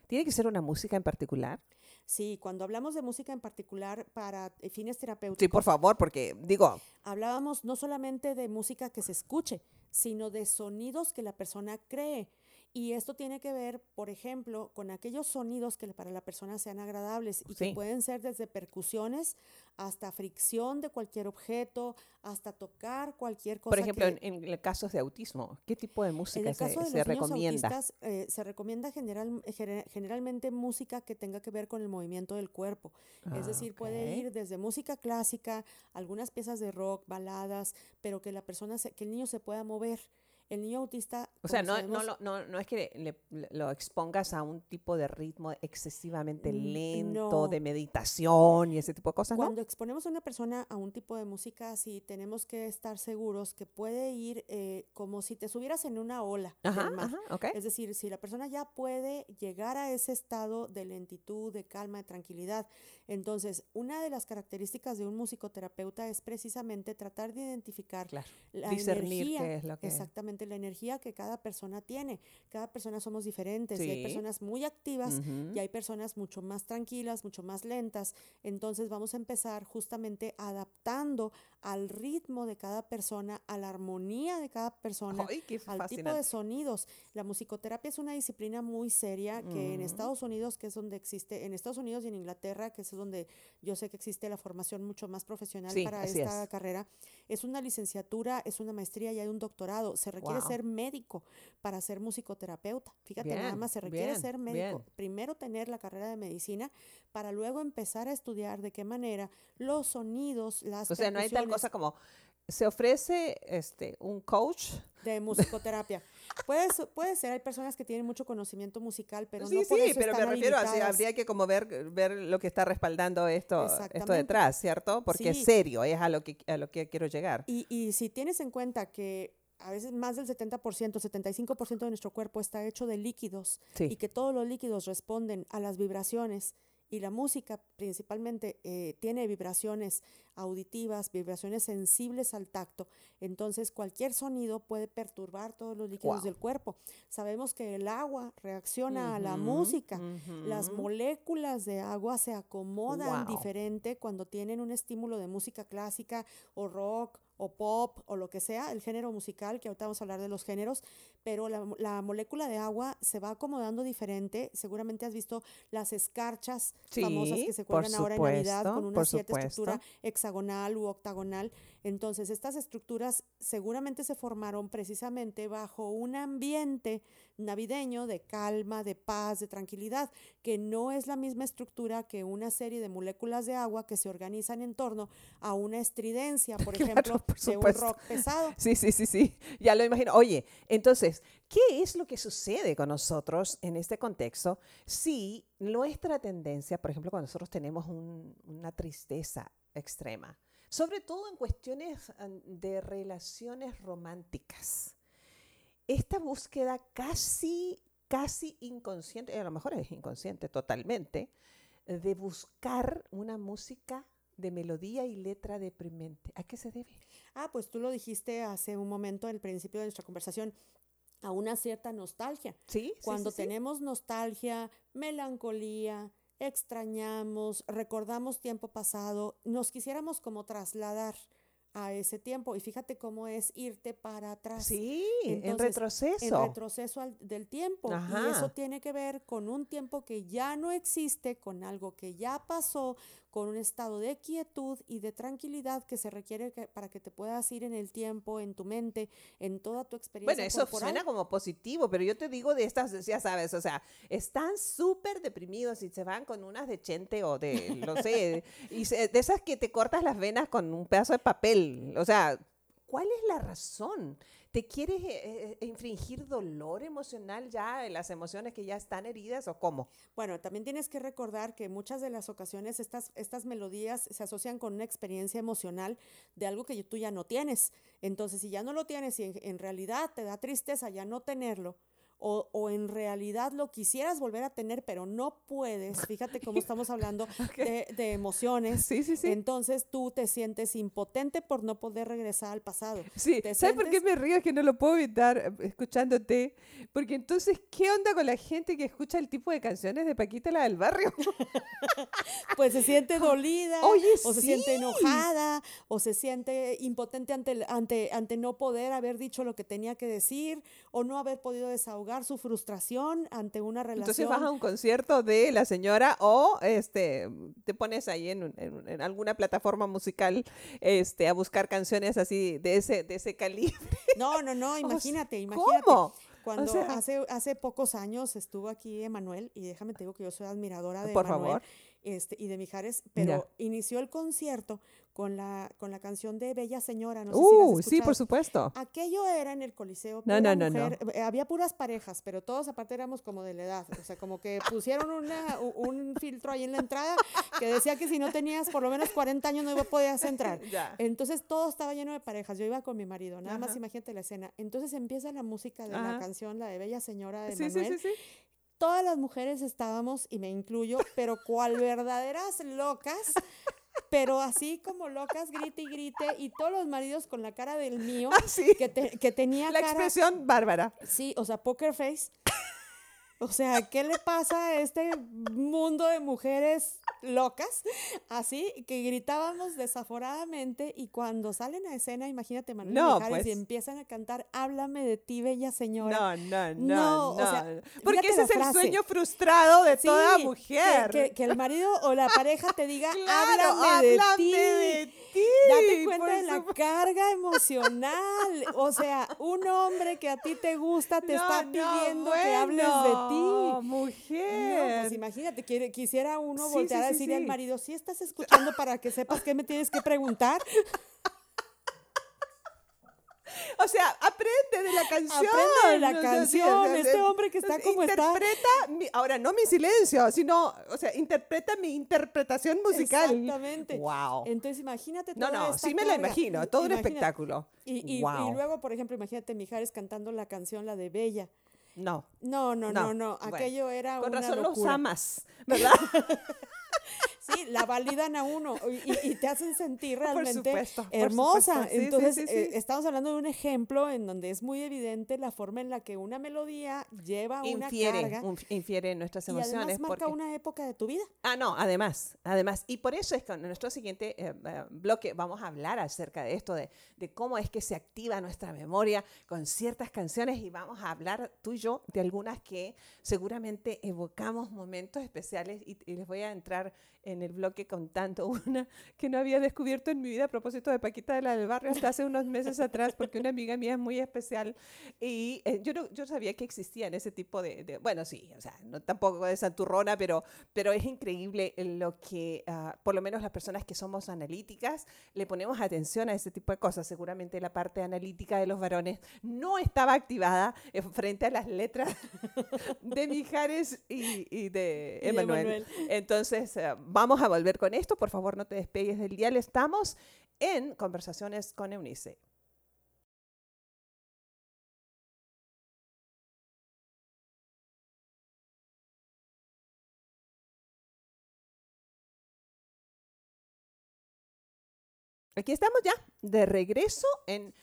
¿tiene que ser una música en particular? Sí, cuando hablamos de música en particular para eh, fines terapéuticos, Sí, por favor, porque digo, hablábamos no solamente de música que se escuche, sino de sonidos que la persona cree. Y esto tiene que ver, por ejemplo, con aquellos sonidos que para la persona sean agradables y Sí. que pueden ser desde percusiones hasta fricción de cualquier objeto, hasta tocar cualquier cosa. por ejemplo, que- en, en casos de autismo, ¿qué tipo de música se, de se recomienda? autistas, eh, se recomienda general, gene- generalmente música que tenga que ver con el movimiento del cuerpo. es Ah, decir, puede ir desde música clásica, algunas piezas de rock, baladas, pero que la persona, se- que el niño se pueda mover. El niño autista, O sea, no, sabemos, no, no es que le- le- lo expongas a un tipo de ritmo excesivamente N- lento, de meditación y ese tipo de cosas, ¿no? Cuando exponemos a una persona a un tipo de música así, tenemos que estar seguros que puede ir eh, como si te subieras en una ola Ajá, del mar. ajá, ok. Es decir, si la persona ya puede llegar a ese estado de lentitud, de calma, de tranquilidad. Entonces, una de las características de un musicoterapeuta es precisamente tratar de identificar Claro. la Discernir energía, qué es lo que... exactamente la energía que cada persona tiene. Cada persona somos diferentes. y hay personas muy activas y hay personas mucho más tranquilas, mucho más lentas. Entonces vamos a empezar justamente adaptando al ritmo de cada persona, a la armonía de cada persona, Ay, al tipo de sonidos. La musicoterapia es una disciplina muy seria que en Mm. Estados Unidos, que es donde existe, en Estados Unidos y en Inglaterra, que es donde yo sé que existe la formación mucho más profesional Sí, para esta es. carrera, es una licenciatura, es una maestría y hay un doctorado. Se requiere ser médico para ser musicoterapeuta. Fíjate, nada más se requiere bien, ser médico. bien. Primero tener la carrera de medicina para luego empezar a estudiar de qué manera los sonidos, las O sea, no hay tal cosa como se ofrece este, un coach. de musicoterapia. Puede, puede ser, hay personas que tienen mucho conocimiento musical, pero sí, no por sí, eso pero me están refiero a, si habría que como ver, ver lo que está respaldando esto, esto detrás, ¿cierto? Porque es Sí. serio, es a lo que, a lo que quiero llegar. Y, y si tienes en cuenta que a veces más del 70%, 75% de nuestro cuerpo está hecho de líquidos Sí. y que todos los líquidos responden a las vibraciones y la música principalmente eh, tiene vibraciones auditivas, vibraciones sensibles al tacto, entonces cualquier sonido puede perturbar todos los líquidos del cuerpo. Sabemos que el agua reacciona a la música. Las moléculas de agua se acomodan diferente cuando tienen un estímulo de música clásica o rock o pop o lo que sea, el género musical, que ahorita vamos a hablar de los géneros, pero la, la molécula de agua se va acomodando diferente. Seguramente has visto las escarchas famosas que se cuelgan ahora en Navidad con una siete estructura hexagonal u octagonal. Entonces, estas estructuras seguramente se formaron precisamente bajo un ambiente navideño de calma, de paz, de tranquilidad, que no es la misma estructura que una serie de moléculas de agua que se organizan en torno a una estridencia, por Claro, ejemplo, por de un rock pesado. Sí, sí, sí, sí, ya lo imagino. Oye, entonces, ¿qué es lo que sucede con nosotros en este contexto si nuestra tendencia, por ejemplo, cuando nosotros tenemos un- una tristeza extrema, sobre todo en cuestiones de relaciones románticas, esta búsqueda casi, casi inconsciente, a lo mejor es inconsciente totalmente, de buscar una música de melodía y letra deprimente. ¿A qué se debe? Ah, pues tú lo dijiste hace un momento al principio de nuestra conversación, a una cierta nostalgia. ¿Sí? Cuando sí, sí. tenemos nostalgia, melancolía, extrañamos, recordamos tiempo pasado, nos quisiéramos como trasladar a ese tiempo. Y fíjate cómo es irte para atrás. Sí, en retroceso. En retroceso al- del tiempo. Y eso tiene que ver con un tiempo que ya no existe, con algo que ya pasó, con un estado de quietud y de tranquilidad que se requiere que- para que te puedas ir en el tiempo, en tu mente, en toda tu experiencia bueno, eso corporal. suena como positivo, pero yo te digo de estas, ya sabes, o sea, están súper deprimidos y se van con unas de chente o de, no sé, y se- de esas que te cortas las venas con un pedazo de papel. O sea, ¿cuál es la razón? ¿Te quieres eh, eh, infringir dolor emocional ya las emociones que ya están heridas o cómo? Bueno, también tienes que recordar que muchas de las ocasiones estas, estas melodías se asocian con una experiencia emocional de algo que tú ya no tienes. Entonces, si ya no lo tienes y en realidad te da tristeza ya no tenerlo, o, o en realidad lo quisieras volver a tener, pero no puedes, fíjate cómo estamos hablando de, de emociones. Sí, sí, sí. Entonces tú te sientes impotente por no poder regresar al pasado. Sí, ¿sabes por qué sientes- me río? Es que no lo puedo evitar eh, escuchándote. Porque entonces, ¿qué onda con la gente que escucha el tipo de canciones de Paquita la del barrio? Pues se siente dolida, Oye, o se siente sí. enojada, o se siente impotente ante, ante, ante no poder haber dicho lo que tenía que decir, o no haber podido desahogar su frustración ante una Entonces relación. vas a un concierto de la señora o este te pones ahí en, en un- en alguna plataforma musical este a buscar canciones así de ese de ese calibre. No, no, no, imagínate, imagínate. ¿Cómo? Cuando sea- hace, hace pocos años estuvo aquí Emanuel, y déjame te digo que yo soy admiradora de Por Emanuel, favor. Este, y de Mijares, pero inició el concierto con la, con la canción de Bella Señora, no sé si has Uh, sí, escuchado. por supuesto. Aquello era en el Coliseo. No, no, no, no. mujer, eh, Había puras parejas, pero todos aparte éramos como de la edad. O sea, como que pusieron una, un filtro ahí en la entrada que decía que si no tenías por lo menos 40 años no podías entrar. Entonces todo estaba lleno de parejas. Yo iba con mi marido, nada más imagínate la escena. Entonces empieza la música de la canción, la de Bella Señora de Sí, sí, Manuel. sí, sí. Todas las mujeres estábamos, y me incluyo, pero cual verdaderas locas, pero así como locas, grite y grite, y todos los maridos con la cara del mío, Ah, sí. que, te- que tenía La cara, expresión bárbara. sí, o sea, poker face. O sea, ¿qué le pasa a este mundo de mujeres locas? Así que gritábamos desaforadamente y cuando salen a escena, imagínate Manuel No, Mijares, pues. y empiezan a cantar Háblame de ti, bella señora. No, no, no, No, o no. sea, Porque ese es el sueño frustrado de Sí, toda mujer. Que, que el marido o la pareja te diga, Claro, háblame, de háblame ti. de ti, Date cuenta de la carga emocional. O sea, un hombre que a ti te gusta te está pidiendo que hables de ti. No, mujer. pues imagínate, quiere- quisiera uno Sí, voltear sí, sí, decirle al sí. marido, si estás escuchando para que sepas qué me tienes que preguntar. O sea, aprende de la canción. Aprende de la sí, canción, o sea, este hombre que está como está. interpreta mi- ahora no mi silencio, sino, o sea, interpreta mi interpretación musical. Exactamente. Wow. Entonces imagínate No, toda no, esta sí me la imagino, todo un espectáculo. Y, y- y Wow. luego, por ejemplo, imagínate Mijares cantando la canción, la de Bella. No. No, no, No, no, no. bueno, Aquello era Con una razón los amas, ¿verdad? Sí, la validan a uno y, y- y te hacen sentir Por realmente supuesto, hermosa. Sí, Entonces, sí, sí. eh, estamos hablando de un ejemplo en donde es muy evidente la forma en la que una melodía lleva una infiere, carga un- infiere nuestras y emociones. además marca porque- una época de tu vida. Ah, no, además, además. Y por eso es que en nuestro siguiente eh, eh, bloque vamos a hablar acerca de esto, de, de cómo es que se activa nuestra memoria con ciertas canciones y vamos a hablar tú y yo de algunas que seguramente evocamos momentos especiales y, y les voy a entrar en el bloque contando una que no había descubierto en mi vida a propósito de Paquita de la del Barrio hasta hace unos meses atrás, porque una amiga mía es muy especial y eh, yo, no, yo sabía que existían ese tipo de, de- bueno, sí, o sea, no tampoco de santurrona, pero, pero es increíble lo que, ah, por lo menos las personas que somos analíticas, le ponemos atención a ese tipo de cosas. Seguramente la parte analítica de los varones no estaba activada frente a las letras de Mijares y, y de Emanuel. Entonces, eh, vamos a volver con esto. Por favor, no te despegues del dial. Estamos en Conversaciones con Eunice. Aquí estamos ya de regreso en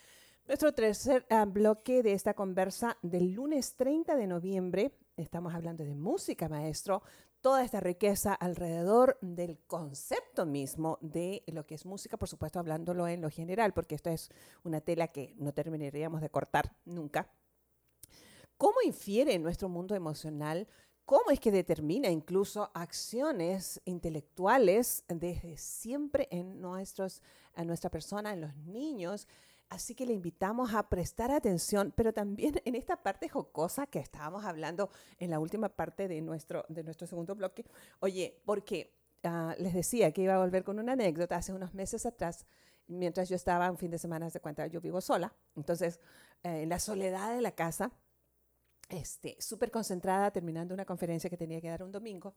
nuestro tercer ah, bloque de esta conversa del lunes 30 de noviembre. Estamos hablando de música, maestro. Toda esta riqueza alrededor del concepto mismo de lo que es música, por supuesto, hablándolo en lo general, porque esto es una tela que no terminaríamos de cortar nunca. ¿Cómo infiere en nuestro mundo emocional? ¿Cómo es que determina incluso acciones intelectuales desde siempre en, nuestros, en nuestra persona, en los niños? Así que le invitamos a prestar atención, pero también en esta parte jocosa que estábamos hablando en la última parte de nuestro, de nuestro segundo bloque. Oye, porque ah, les decía que iba a volver con una anécdota hace unos meses atrás, mientras yo estaba un fin de semana, de cuenta, yo vivo sola. Entonces, eh, en la soledad de la casa, este, súper concentrada, terminando una conferencia que tenía que dar un domingo,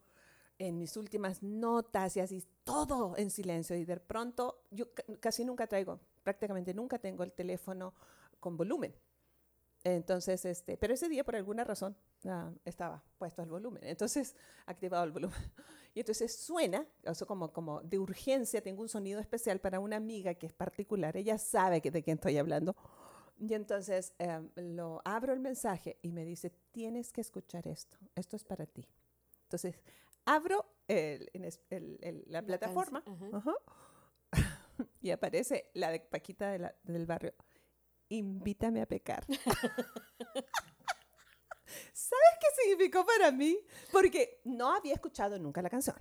en mis últimas notas y así, todo en silencio. Y de pronto, yo ca- casi nunca traigo, prácticamente nunca tengo el teléfono con volumen. Entonces, este, pero ese día por alguna razón ah, estaba puesto el volumen. Entonces, activado el volumen. Y entonces suena, eso como, como de urgencia, tengo un sonido especial para una amiga que es particular. Ella sabe que de quién estoy hablando. Y entonces em, lo abro el mensaje y me dice, tienes que escuchar esto, esto es para ti. Entonces abro el- el- el- la La plataforma ajá, y aparece la de Paquita de la- del barrio, invítame a pecar. ¿Sabes qué significó para mí? Porque no había escuchado nunca la canción.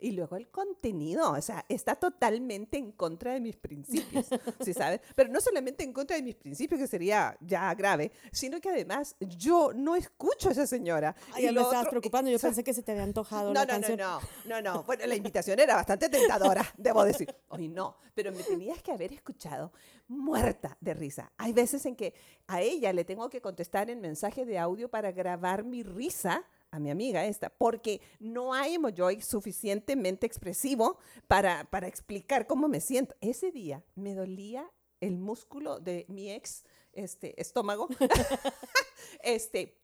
Y luego el contenido, o sea, está totalmente en contra de mis principios, ¿sí sabes? Pero no solamente en contra de mis principios, que sería ya grave, sino que además yo no escucho a esa señora. Ay, Y ya me estabas otro- preocupando. Yo o sea, pensé que se te había antojado no, la no, no, canción. no, no, no. Bueno, la invitación era bastante tentadora, debo decir. Hoy no, pero me tenías que haber escuchado muerta de risa. Hay veces en que a ella le tengo que contestar en mensaje de audio para grabar mi risa a mi amiga esta, porque no hay emoji suficientemente expresivo para, para explicar cómo me siento. Ese día me dolía el músculo de mi ex este, estómago, este,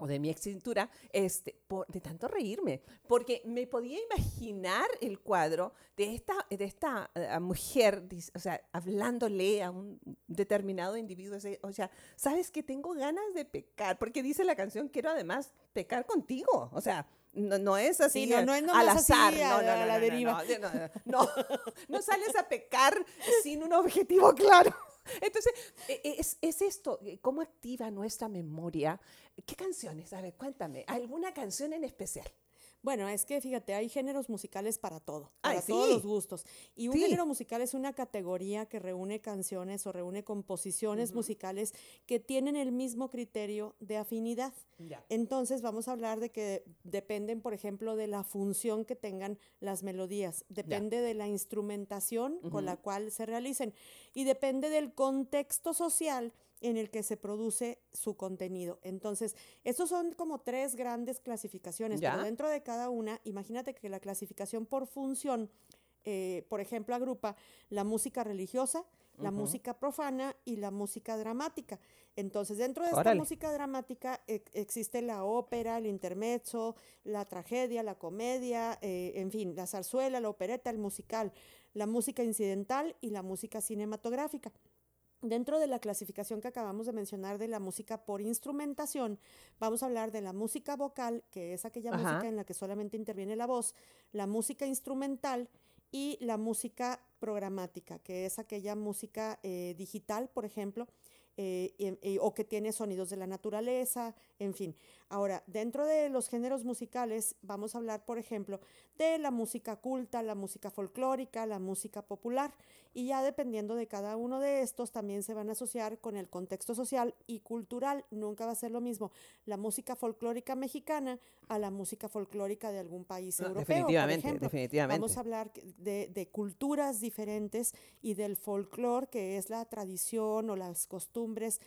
o de mi ex cintura, este, por, de tanto reírme, porque me podía imaginar el cuadro de esta, de esta eh, mujer, o sea, hablándole a un determinado individuo, o sea, sabes que tengo ganas de pecar, porque dice la canción, quiero además pecar contigo, o sea, no, no es así Sí, no, no es al nomás así azar, a no, la- no, a la no, no, deriva. no, no, no, no, sales a pecar sin un objetivo claro. Entonces, e- e- es, es esto, eh, ¿cómo activa nuestra memoria? ¿Qué canciones? A ver, cuéntame, ¿alguna canción en especial? Bueno, es que fíjate, hay géneros musicales para todo, Ay, para todos sí. los gustos. Y un Sí. género musical es una categoría que reúne canciones o reúne composiciones musicales que tienen el mismo criterio de afinidad. Ya. Entonces vamos a hablar de que dependen, por ejemplo, de la función que tengan las melodías, depende de la instrumentación con la cual se realicen y depende del contexto social en el que se produce su contenido. Entonces, estos son como tres grandes clasificaciones, Ya. pero dentro de cada una, imagínate que la clasificación por función, eh, por ejemplo, agrupa la música religiosa, la música profana y la música dramática. Entonces, dentro de esta música dramática e- existe la ópera, el intermezzo, la tragedia, la comedia, eh, en fin, la zarzuela, la opereta, el musical, la música incidental y la música cinematográfica. Dentro de la clasificación que acabamos de mencionar de la música por instrumentación, vamos a hablar de la música vocal, que es aquella Ajá. música en la que solamente interviene la voz, la música instrumental y la música programática, que es aquella música eh, digital, por ejemplo, eh, y- o que tiene sonidos de la naturaleza, en fin. Ahora, dentro de los géneros musicales, vamos a hablar, por ejemplo, de la música culta, la música folclórica, la música popular, y ya dependiendo de cada uno de estos, también se van a asociar con el contexto social y cultural. Nunca va a ser lo mismo la música folclórica mexicana a la música folclórica de algún país No, europeo. por definitivamente, ejemplo. definitivamente. Vamos a hablar de, de culturas diferentes y del folclore, que es la tradición o las costumbres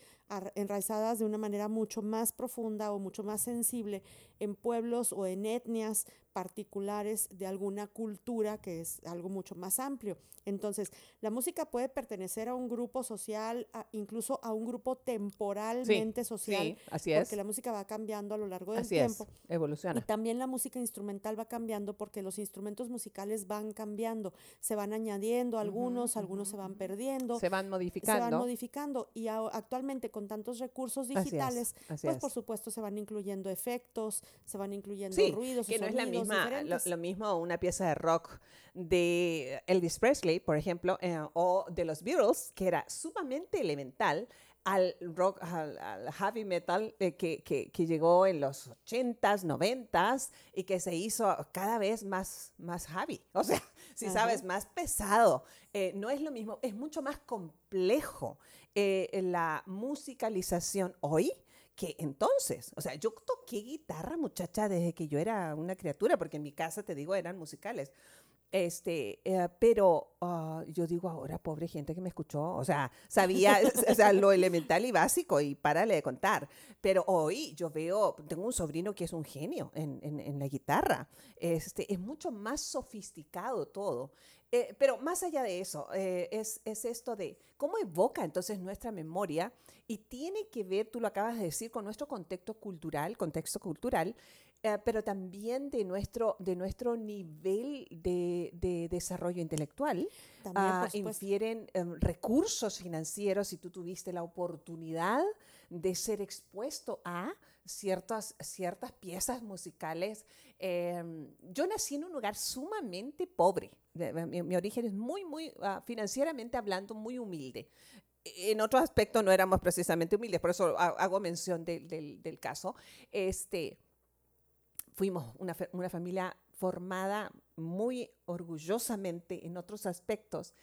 enraizadas de una manera mucho más profunda o mucho más sensible en pueblos o en etnias particulares de alguna cultura que es algo mucho más amplio. Entonces, la música puede pertenecer a un grupo social, a- incluso a un grupo temporalmente social, sí, así es. porque la música va cambiando a lo largo del Así tiempo. es, evoluciona. Y también la música instrumental va cambiando porque los instrumentos musicales van cambiando, se van añadiendo algunos, algunos se van perdiendo, Se van se van modificando. modificando y a- actualmente con tantos recursos Así es, digitales, así pues es. por supuesto se van incluyendo efectos, se van incluyendo Sí, ruidos, que no es la sonidos misma, lo, lo mismo una pieza de rock de Elvis Presley, por ejemplo, eh, o de los Beatles, que era sumamente elemental al rock, al, al heavy metal eh, que, que- que llegó en los 80s, 90s y que se hizo cada vez más, más heavy. O sea, si Ajá. sabes, más pesado. Eh, no es lo mismo, es mucho más complejo eh, la musicalización hoy que entonces, o sea, yo toqué guitarra, muchacha, desde que yo era una criatura, porque en mi casa, te digo, eran musicales. Este, eh, pero ah, yo digo ahora, pobre gente que me escuchó, o sea, sabía o sea, lo elemental y básico y párale de contar. Pero hoy yo veo, tengo un sobrino que es un genio en, en- en la guitarra. Este, es mucho más sofisticado todo. Eh, pero más allá de eso, eh, es, es esto de cómo evoca entonces nuestra memoria y tiene que ver, tú lo acabas de decir, con nuestro contexto cultural, contexto cultural, eh, pero también de nuestro, de nuestro nivel de, de desarrollo intelectual. También, Ah, infieren em, recursos financieros si tú tuviste la oportunidad de ser expuesto a ciertas, ciertas piezas musicales. Em, yo nací en un lugar sumamente pobre. De- de- Mi, mi origen es muy, muy, ah, financieramente hablando, muy humilde. En otro aspecto no éramos precisamente humildes, por eso ha- hago mención del- del- del caso. Este, fuimos una, una familia formada muy orgullosamente en otros aspectos,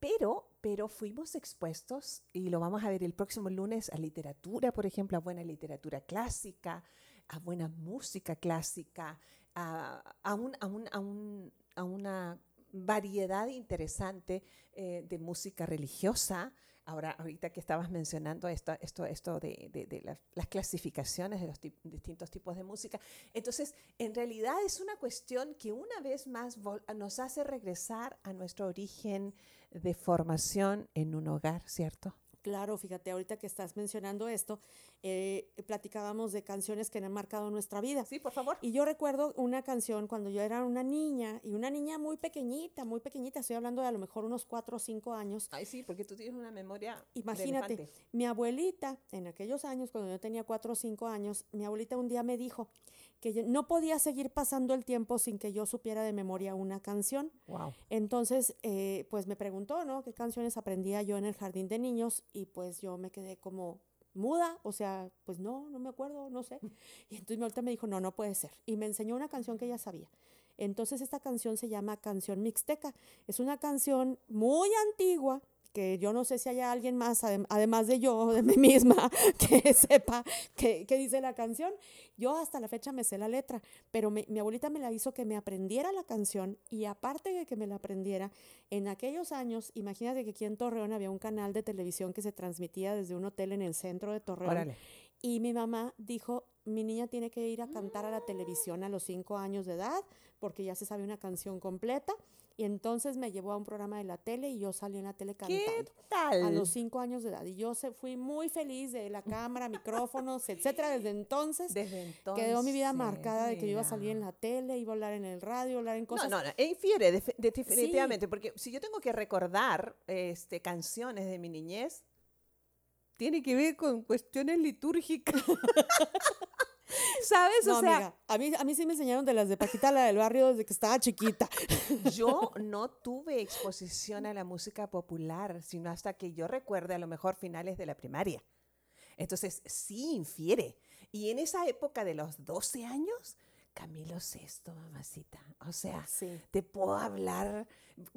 pero, pero fuimos expuestos, y lo vamos a ver el próximo lunes, a literatura, por ejemplo, a buena literatura clásica, a buena música clásica, a, a un- a un- a un- a una variedad interesante eh, de música religiosa. Ahora, ahorita que estabas mencionando esto, esto, esto de, de- de las, las clasificaciones de los distintos tipos de música, entonces, en realidad es una cuestión que una vez más nos hace regresar a nuestro origen de formación en un hogar, ¿cierto? Claro, fíjate, ahorita que estás mencionando esto, eh, platicábamos de canciones que han marcado nuestra vida. Sí, por favor. Y yo recuerdo una canción cuando yo era una niña, y una niña muy pequeñita, muy pequeñita, estoy hablando de a lo mejor unos cuatro o cinco años. Ay, sí, porque tú tienes una memoria. Imagínate, mi abuelita, en aquellos años, cuando yo tenía cuatro o cinco años, mi abuelita un día me dijo que yo no podía seguir pasando el tiempo sin que yo supiera de memoria una canción. Wow. Entonces, eh, pues me preguntó, ¿no? ¿Qué canciones aprendía yo en el jardín de niños? Y pues yo me quedé como muda, o sea, pues no, no me acuerdo, no sé. Y entonces mi me dijo, no, no puede ser. Y me enseñó una canción que ella sabía. Entonces esta canción se llama Canción Mixteca. Es una canción muy antigua que yo no sé si haya alguien más, además de yo, de mí misma, que sepa qué, dice la canción. Yo hasta la fecha me sé la letra, pero mi abuelita me la hizo que me aprendiera la canción y aparte de que me la aprendiera, en aquellos años, imagínate que aquí en Torreón había un canal de televisión que se transmitía desde un hotel en el centro de Torreón. Y mi mamá dijo, mi niña tiene que ir a cantar a la televisión a los cinco años de edad porque ya se sabe una canción completa. Y entonces me llevó a un programa de la tele y yo salí en la tele cantando. ¿Qué tal? A los cinco años de edad. Y yo se, fui muy feliz de la cámara, micrófonos, etcétera. Desde entonces, Desde entonces quedó mi vida marcada de que yo iba a salir en la tele, iba a hablar en el radio, hablar en cosas. No, no, no. E infiere definitivamente, porque si yo tengo que recordar este, canciones de mi niñez, tiene que ver con cuestiones litúrgicas. ¿Sabes? o sea, a mí, a mí sí me enseñaron de las de Paquita, la del barrio, desde que estaba chiquita. Yo no tuve exposición a la música popular, sino hasta que yo recuerde a lo mejor finales de la primaria. Entonces, sí infiere. Y en esa época de los 12 años, Camilo VI, mamacita. O sea, te puedo hablar.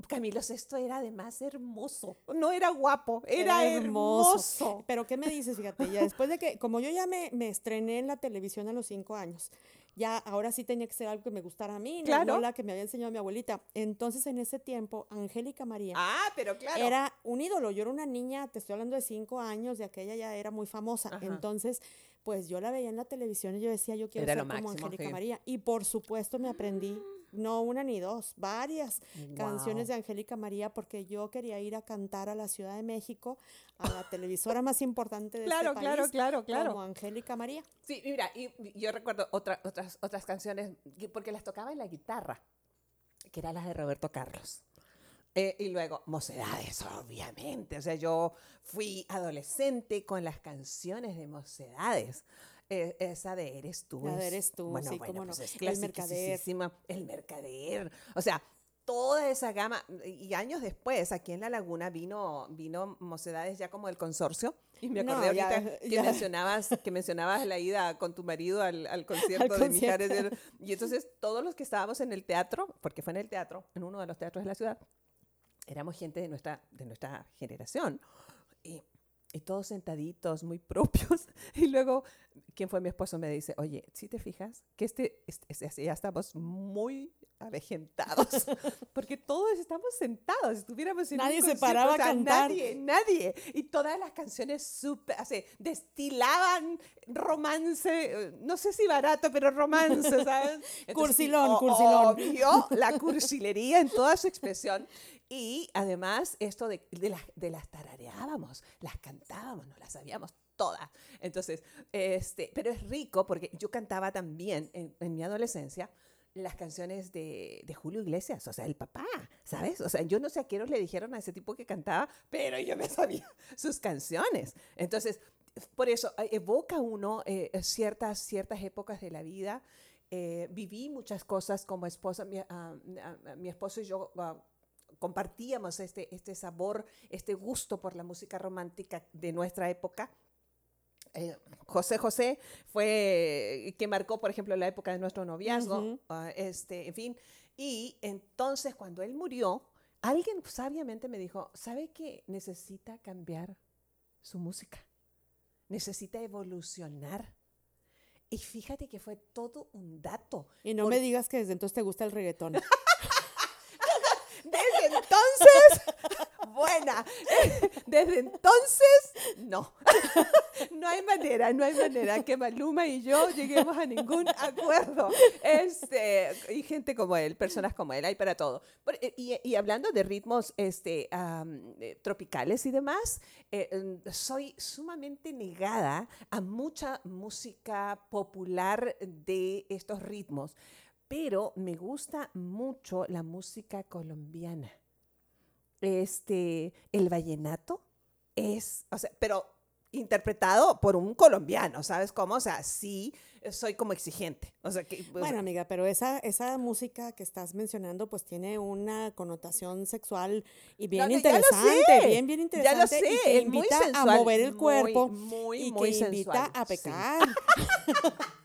Camilo VI era además hermoso. No era guapo, era, hermoso. Pero ¿qué me dices? Fíjate, ya después de que, como yo ya me, me, estrené en la televisión a los cinco años, ya ahora sí tenía que ser algo que me gustara a mí, claro. la que me había enseñado mi abuelita. Entonces, en ese tiempo, Angélica María. Ah, pero claro. Era un ídolo. Yo era una niña, te estoy hablando de cinco años, de aquella ya era muy famosa. Entonces, pues yo la veía en la televisión y yo decía, yo quiero ser como Angélica María. Y por supuesto me aprendí, no una ni dos, varias canciones de Angélica María porque yo quería ir a cantar a la Ciudad de México, a la televisora más importante de claro, este país. Claro, claro, claro. Como Angélica María. Sí, mira, y yo recuerdo otras, otras canciones porque las tocaba en la guitarra, que eran las de Roberto Carlos. Eh, y luego, mocedades, obviamente. O sea, yo fui adolescente con las canciones de mocedades. Eh, esa de Eres tú. La de Eres tú, bueno, sí, bueno, no. Pues es el mercader. El mercader. O sea, toda esa gama. Y años después, aquí en La Laguna, vino, vino Mocedades ya como el consorcio. Y me acordé ahorita que, Mencionabas, que mencionabas la ida con tu marido al, al concierto de Mijares. Y entonces todos los que estábamos en el teatro, porque fue en el teatro, en uno de los teatros de la ciudad, éramos gente de nuestra, de nuestra generación. Y, y, todos sentaditos, muy propios. Y luego, quien fue mi esposo me dice, oye, si te fijas, que este, este, ya estamos muy avejentados, porque todos estamos sentados, estuviéramos en Nadie se paraba a cantar. Nadie, nadie. Y todas las canciones súper, destilaban romance, no sé si barato, pero romance, ¿sabes? cursilón, cursilón. Obvio, la cursilería en toda su expresión. Y además esto de, de, las tarareábamos, las cantábamos, no las sabíamos todas. Entonces, este, pero es rico porque yo cantaba también en, en mi adolescencia las canciones de, de, Julio Iglesias, o sea, el papá, ¿sabes? O sea, yo no sé a qué le dijeron a ese tipo que cantaba, pero yo me sabía sus canciones. Entonces, por eso eh, evoca uno eh, ciertas, ciertas épocas de la vida. Eh, viví muchas cosas como esposa, mi, ah, mi esposo y yo ah, compartíamos este, este sabor, este gusto por la música romántica de nuestra época. Eh, José José fue que marcó, por ejemplo, la época de nuestro noviazgo, ah, este, en fin. Y entonces cuando él murió, alguien sabiamente me dijo, ¿sabe que necesita cambiar su música? Necesita evolucionar. Y fíjate que fue todo un dato. Y no me digas que desde entonces te gusta el reggaetón. entonces buena. Desde entonces, no. No hay manera, no hay manera que Maluma y yo lleguemos a ningún acuerdo. Este, y gente como él, personas como él, hay para todo. Eh, y, hablando de ritmos este, eh, tropicales y demás, eh, soy sumamente negada a mucha música popular de estos ritmos, pero me gusta mucho la música colombiana este, el vallenato es, o sea, pero interpretado por un colombiano, ¿sabes cómo? O sea, sí soy como exigente. O sea, que, pues, Bueno, amiga, pero esa, esa música que estás mencionando, pues tiene una connotación sexual y bien No, ya interesante, sé, bien, bien ya interesante. lo sé, y que es muy invita a mover el cuerpo muy, y muy que invita a pecar.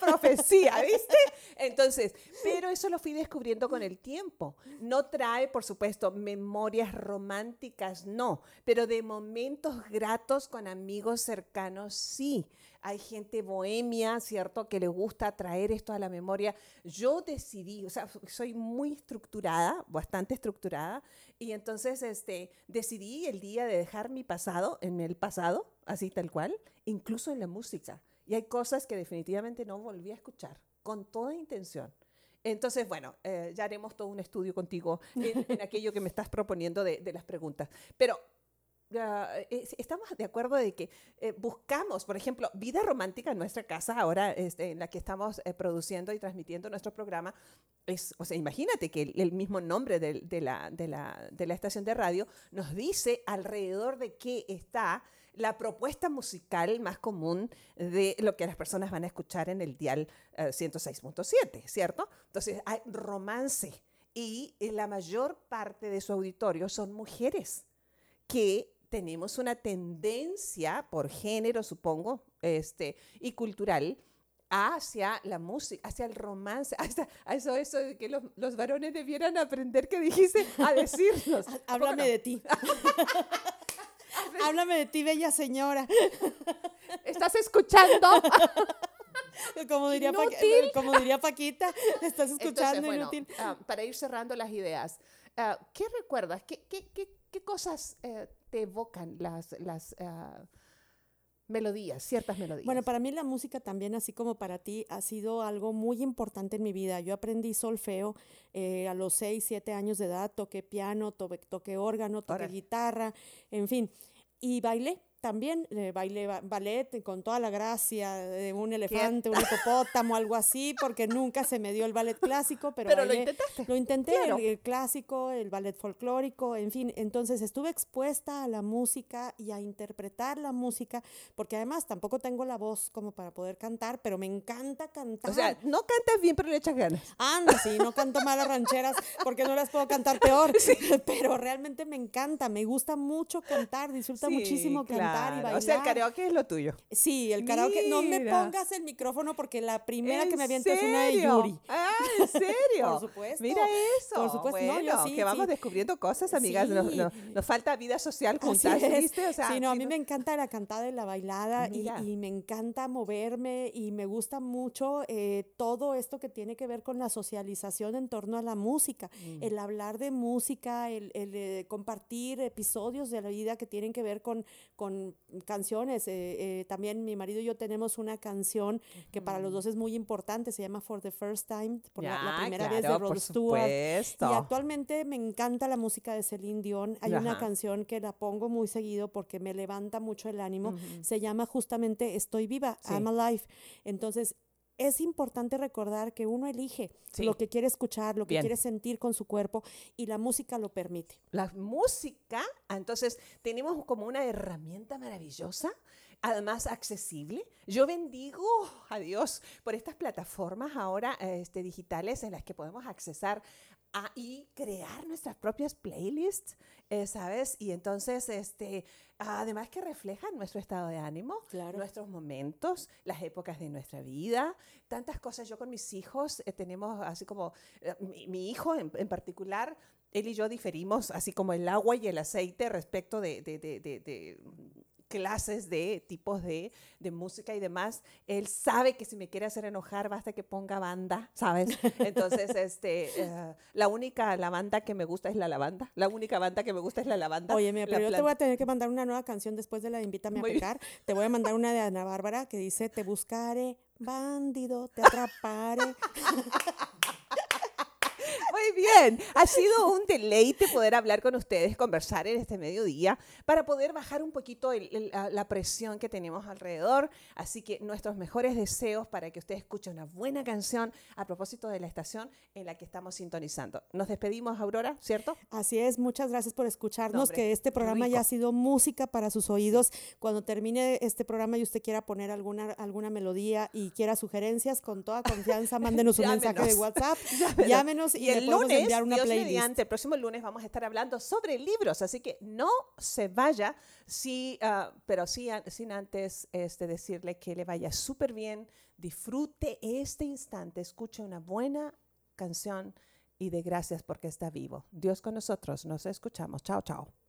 profecía, ¿viste? Entonces, pero eso lo fui descubriendo con el tiempo. No trae, por supuesto, memorias románticas, no, pero de momentos gratos con amigos cercanos, sí. Hay gente bohemia, ¿cierto?, que le gusta traer esto a la memoria. Yo decidí, o sea, soy muy estructurada, bastante estructurada, y entonces este, decidí el día de dejar mi pasado en el pasado, así tal cual, incluso en la música. Y hay cosas que definitivamente no volví a escuchar, con toda intención. Entonces, bueno, eh, ya haremos todo un estudio contigo en, en aquello que me estás proponiendo de, de las preguntas. Pero eh, estamos de acuerdo de que eh, buscamos, por ejemplo, vida romántica en nuestra casa, ahora este, en la que estamos eh, produciendo y transmitiendo nuestro programa. Es, o sea, imagínate que el, el mismo nombre del- de, la, de, la, de la estación de radio nos dice alrededor de qué está la propuesta musical más común de lo que las personas van a escuchar en el dial eh, 106.7, ¿cierto? Entonces, hay romance y eh, la mayor parte de su auditorio son mujeres que tenemos una tendencia por género, supongo, este, y cultural hacia la música, hacia el romance, hacia, a eso, eso de que los, los varones debieran aprender, que dijiste, a decirnos. ¿A poco Háblame no? de ti. Háblame de ti, bella señora. ¿Estás escuchando? Como diría, Pa- Inútil. como diría Paquita, estás escuchando Entonces, bueno, inútil. ah, para ir cerrando las ideas, ah, ¿qué recuerdas? ¿Qué, qué, qué, qué cosas eh, te evocan las, las ah, melodías, ciertas melodías? Bueno, para mí la música también, así como para ti, ha sido algo muy importante en mi vida. Yo aprendí solfeo eh, a los 6, 7 años de edad, toqué piano, toqué, toqué órgano, toqué guitarra, en fin. Y bailé también, eh, bailé ba- ballet con toda la gracia de un elefante, un hipopótamo, algo así, porque nunca se me dio el ballet clásico, pero, Pero lo intentaste. Lo intenté, Claro. el, el clásico, el ballet folclórico, en fin. Entonces estuve expuesta a la música y a interpretar la música, porque además tampoco tengo la voz como para poder cantar, pero me encanta cantar. O sea, no cantas bien, pero le echas ganas. Anda, sí, no canto malas rancheras porque no las puedo cantar peor, pero realmente me encanta, me gusta mucho cantar, disfruta Sí, muchísimo cantar y claro. bailar. O sea, el karaoke es lo tuyo. Sí, el karaoke. No me pongas el micrófono porque la primera que ¿En me aviento es una de serio? Yuri. Ah, ¿en serio? Por supuesto. Mira eso. Por supuesto. No, yo Bueno, sí, que vamos sí. descubriendo cosas, amigas. Nos, Sí. nos- nos falta vida social juntas. O sea, sí, no, a mí me encanta la cantada y la bailada y me encanta moverme y me gusta mucho eh, todo esto que tiene que ver con la socialización en torno a la música, Mm. el hablar de música, el, el, eh, compartir episodios de la vida que tienen que ver con, con canciones. eh, eh, también mi marido y yo tenemos una canción que para los dos es muy importante, se llama For the First Time, por la, la Ya, primera vez de Rod Stewart. supuesto. Y actualmente me encanta la música de Celine Dion. Hay una canción que la pongo muy seguido porque me levanta mucho el ánimo. Se llama justamente Estoy viva, Sí. I'm alive. Entonces, es importante recordar que uno elige Sí. lo que quiere escuchar, lo que Bien. quiere sentir con su cuerpo y la música lo permite. La música, ah, entonces tenemos como una herramienta maravillosa, además accesible. Yo bendigo a Dios por estas plataformas ahora este, digitales en las que podemos accesar a, y crear nuestras propias playlists, eh, ¿sabes? Y entonces, este, además que reflejan nuestro estado de ánimo, Claro. nuestros momentos, las épocas de nuestra vida, tantas cosas. Yo con mis hijos eh, tenemos así como, eh, mi, mi hijo en, en particular, él y yo diferimos así como el agua y el aceite respecto de, de- de- de- de, clases de tipos de, de música y demás. Él sabe que si me quiere hacer enojar basta que ponga banda, ¿sabes? Entonces, este, eh, la única la banda que me gusta es la lavanda. La única banda que me gusta es la lavanda. Oye, mira, pero yo te voy a tener que mandar una nueva canción después de la de Invítame a Muy bien. Te voy a mandar una de Ana Bárbara que dice, te buscaré, bandido, te atraparé. Muy bien. Ha sido un deleite poder hablar con ustedes, conversar en este mediodía para poder bajar un poquito la presión que tenemos alrededor. Así que nuestros mejores deseos para que ustedes escuchen una buena canción a propósito de la estación en la que estamos sintonizando. Nos despedimos, Aurora, ¿cierto? Así es. Muchas gracias por escucharnos. que este programa ya ha sido música para sus oídos. Cuando termine este programa y usted quiera poner alguna, alguna melodía y quiera sugerencias, con toda confianza, mándenos un mensaje de WhatsApp. Llámenos, y, el lunes, enviar una playlist. el próximo lunes vamos a estar hablando sobre libros, así que no se vaya, sí, ah, pero sí, sin antes este, decirle que le vaya súper bien, disfrute este instante, escuche una buena canción y de gracias porque está vivo. Dios con nosotros, nos escuchamos. Chao, chao.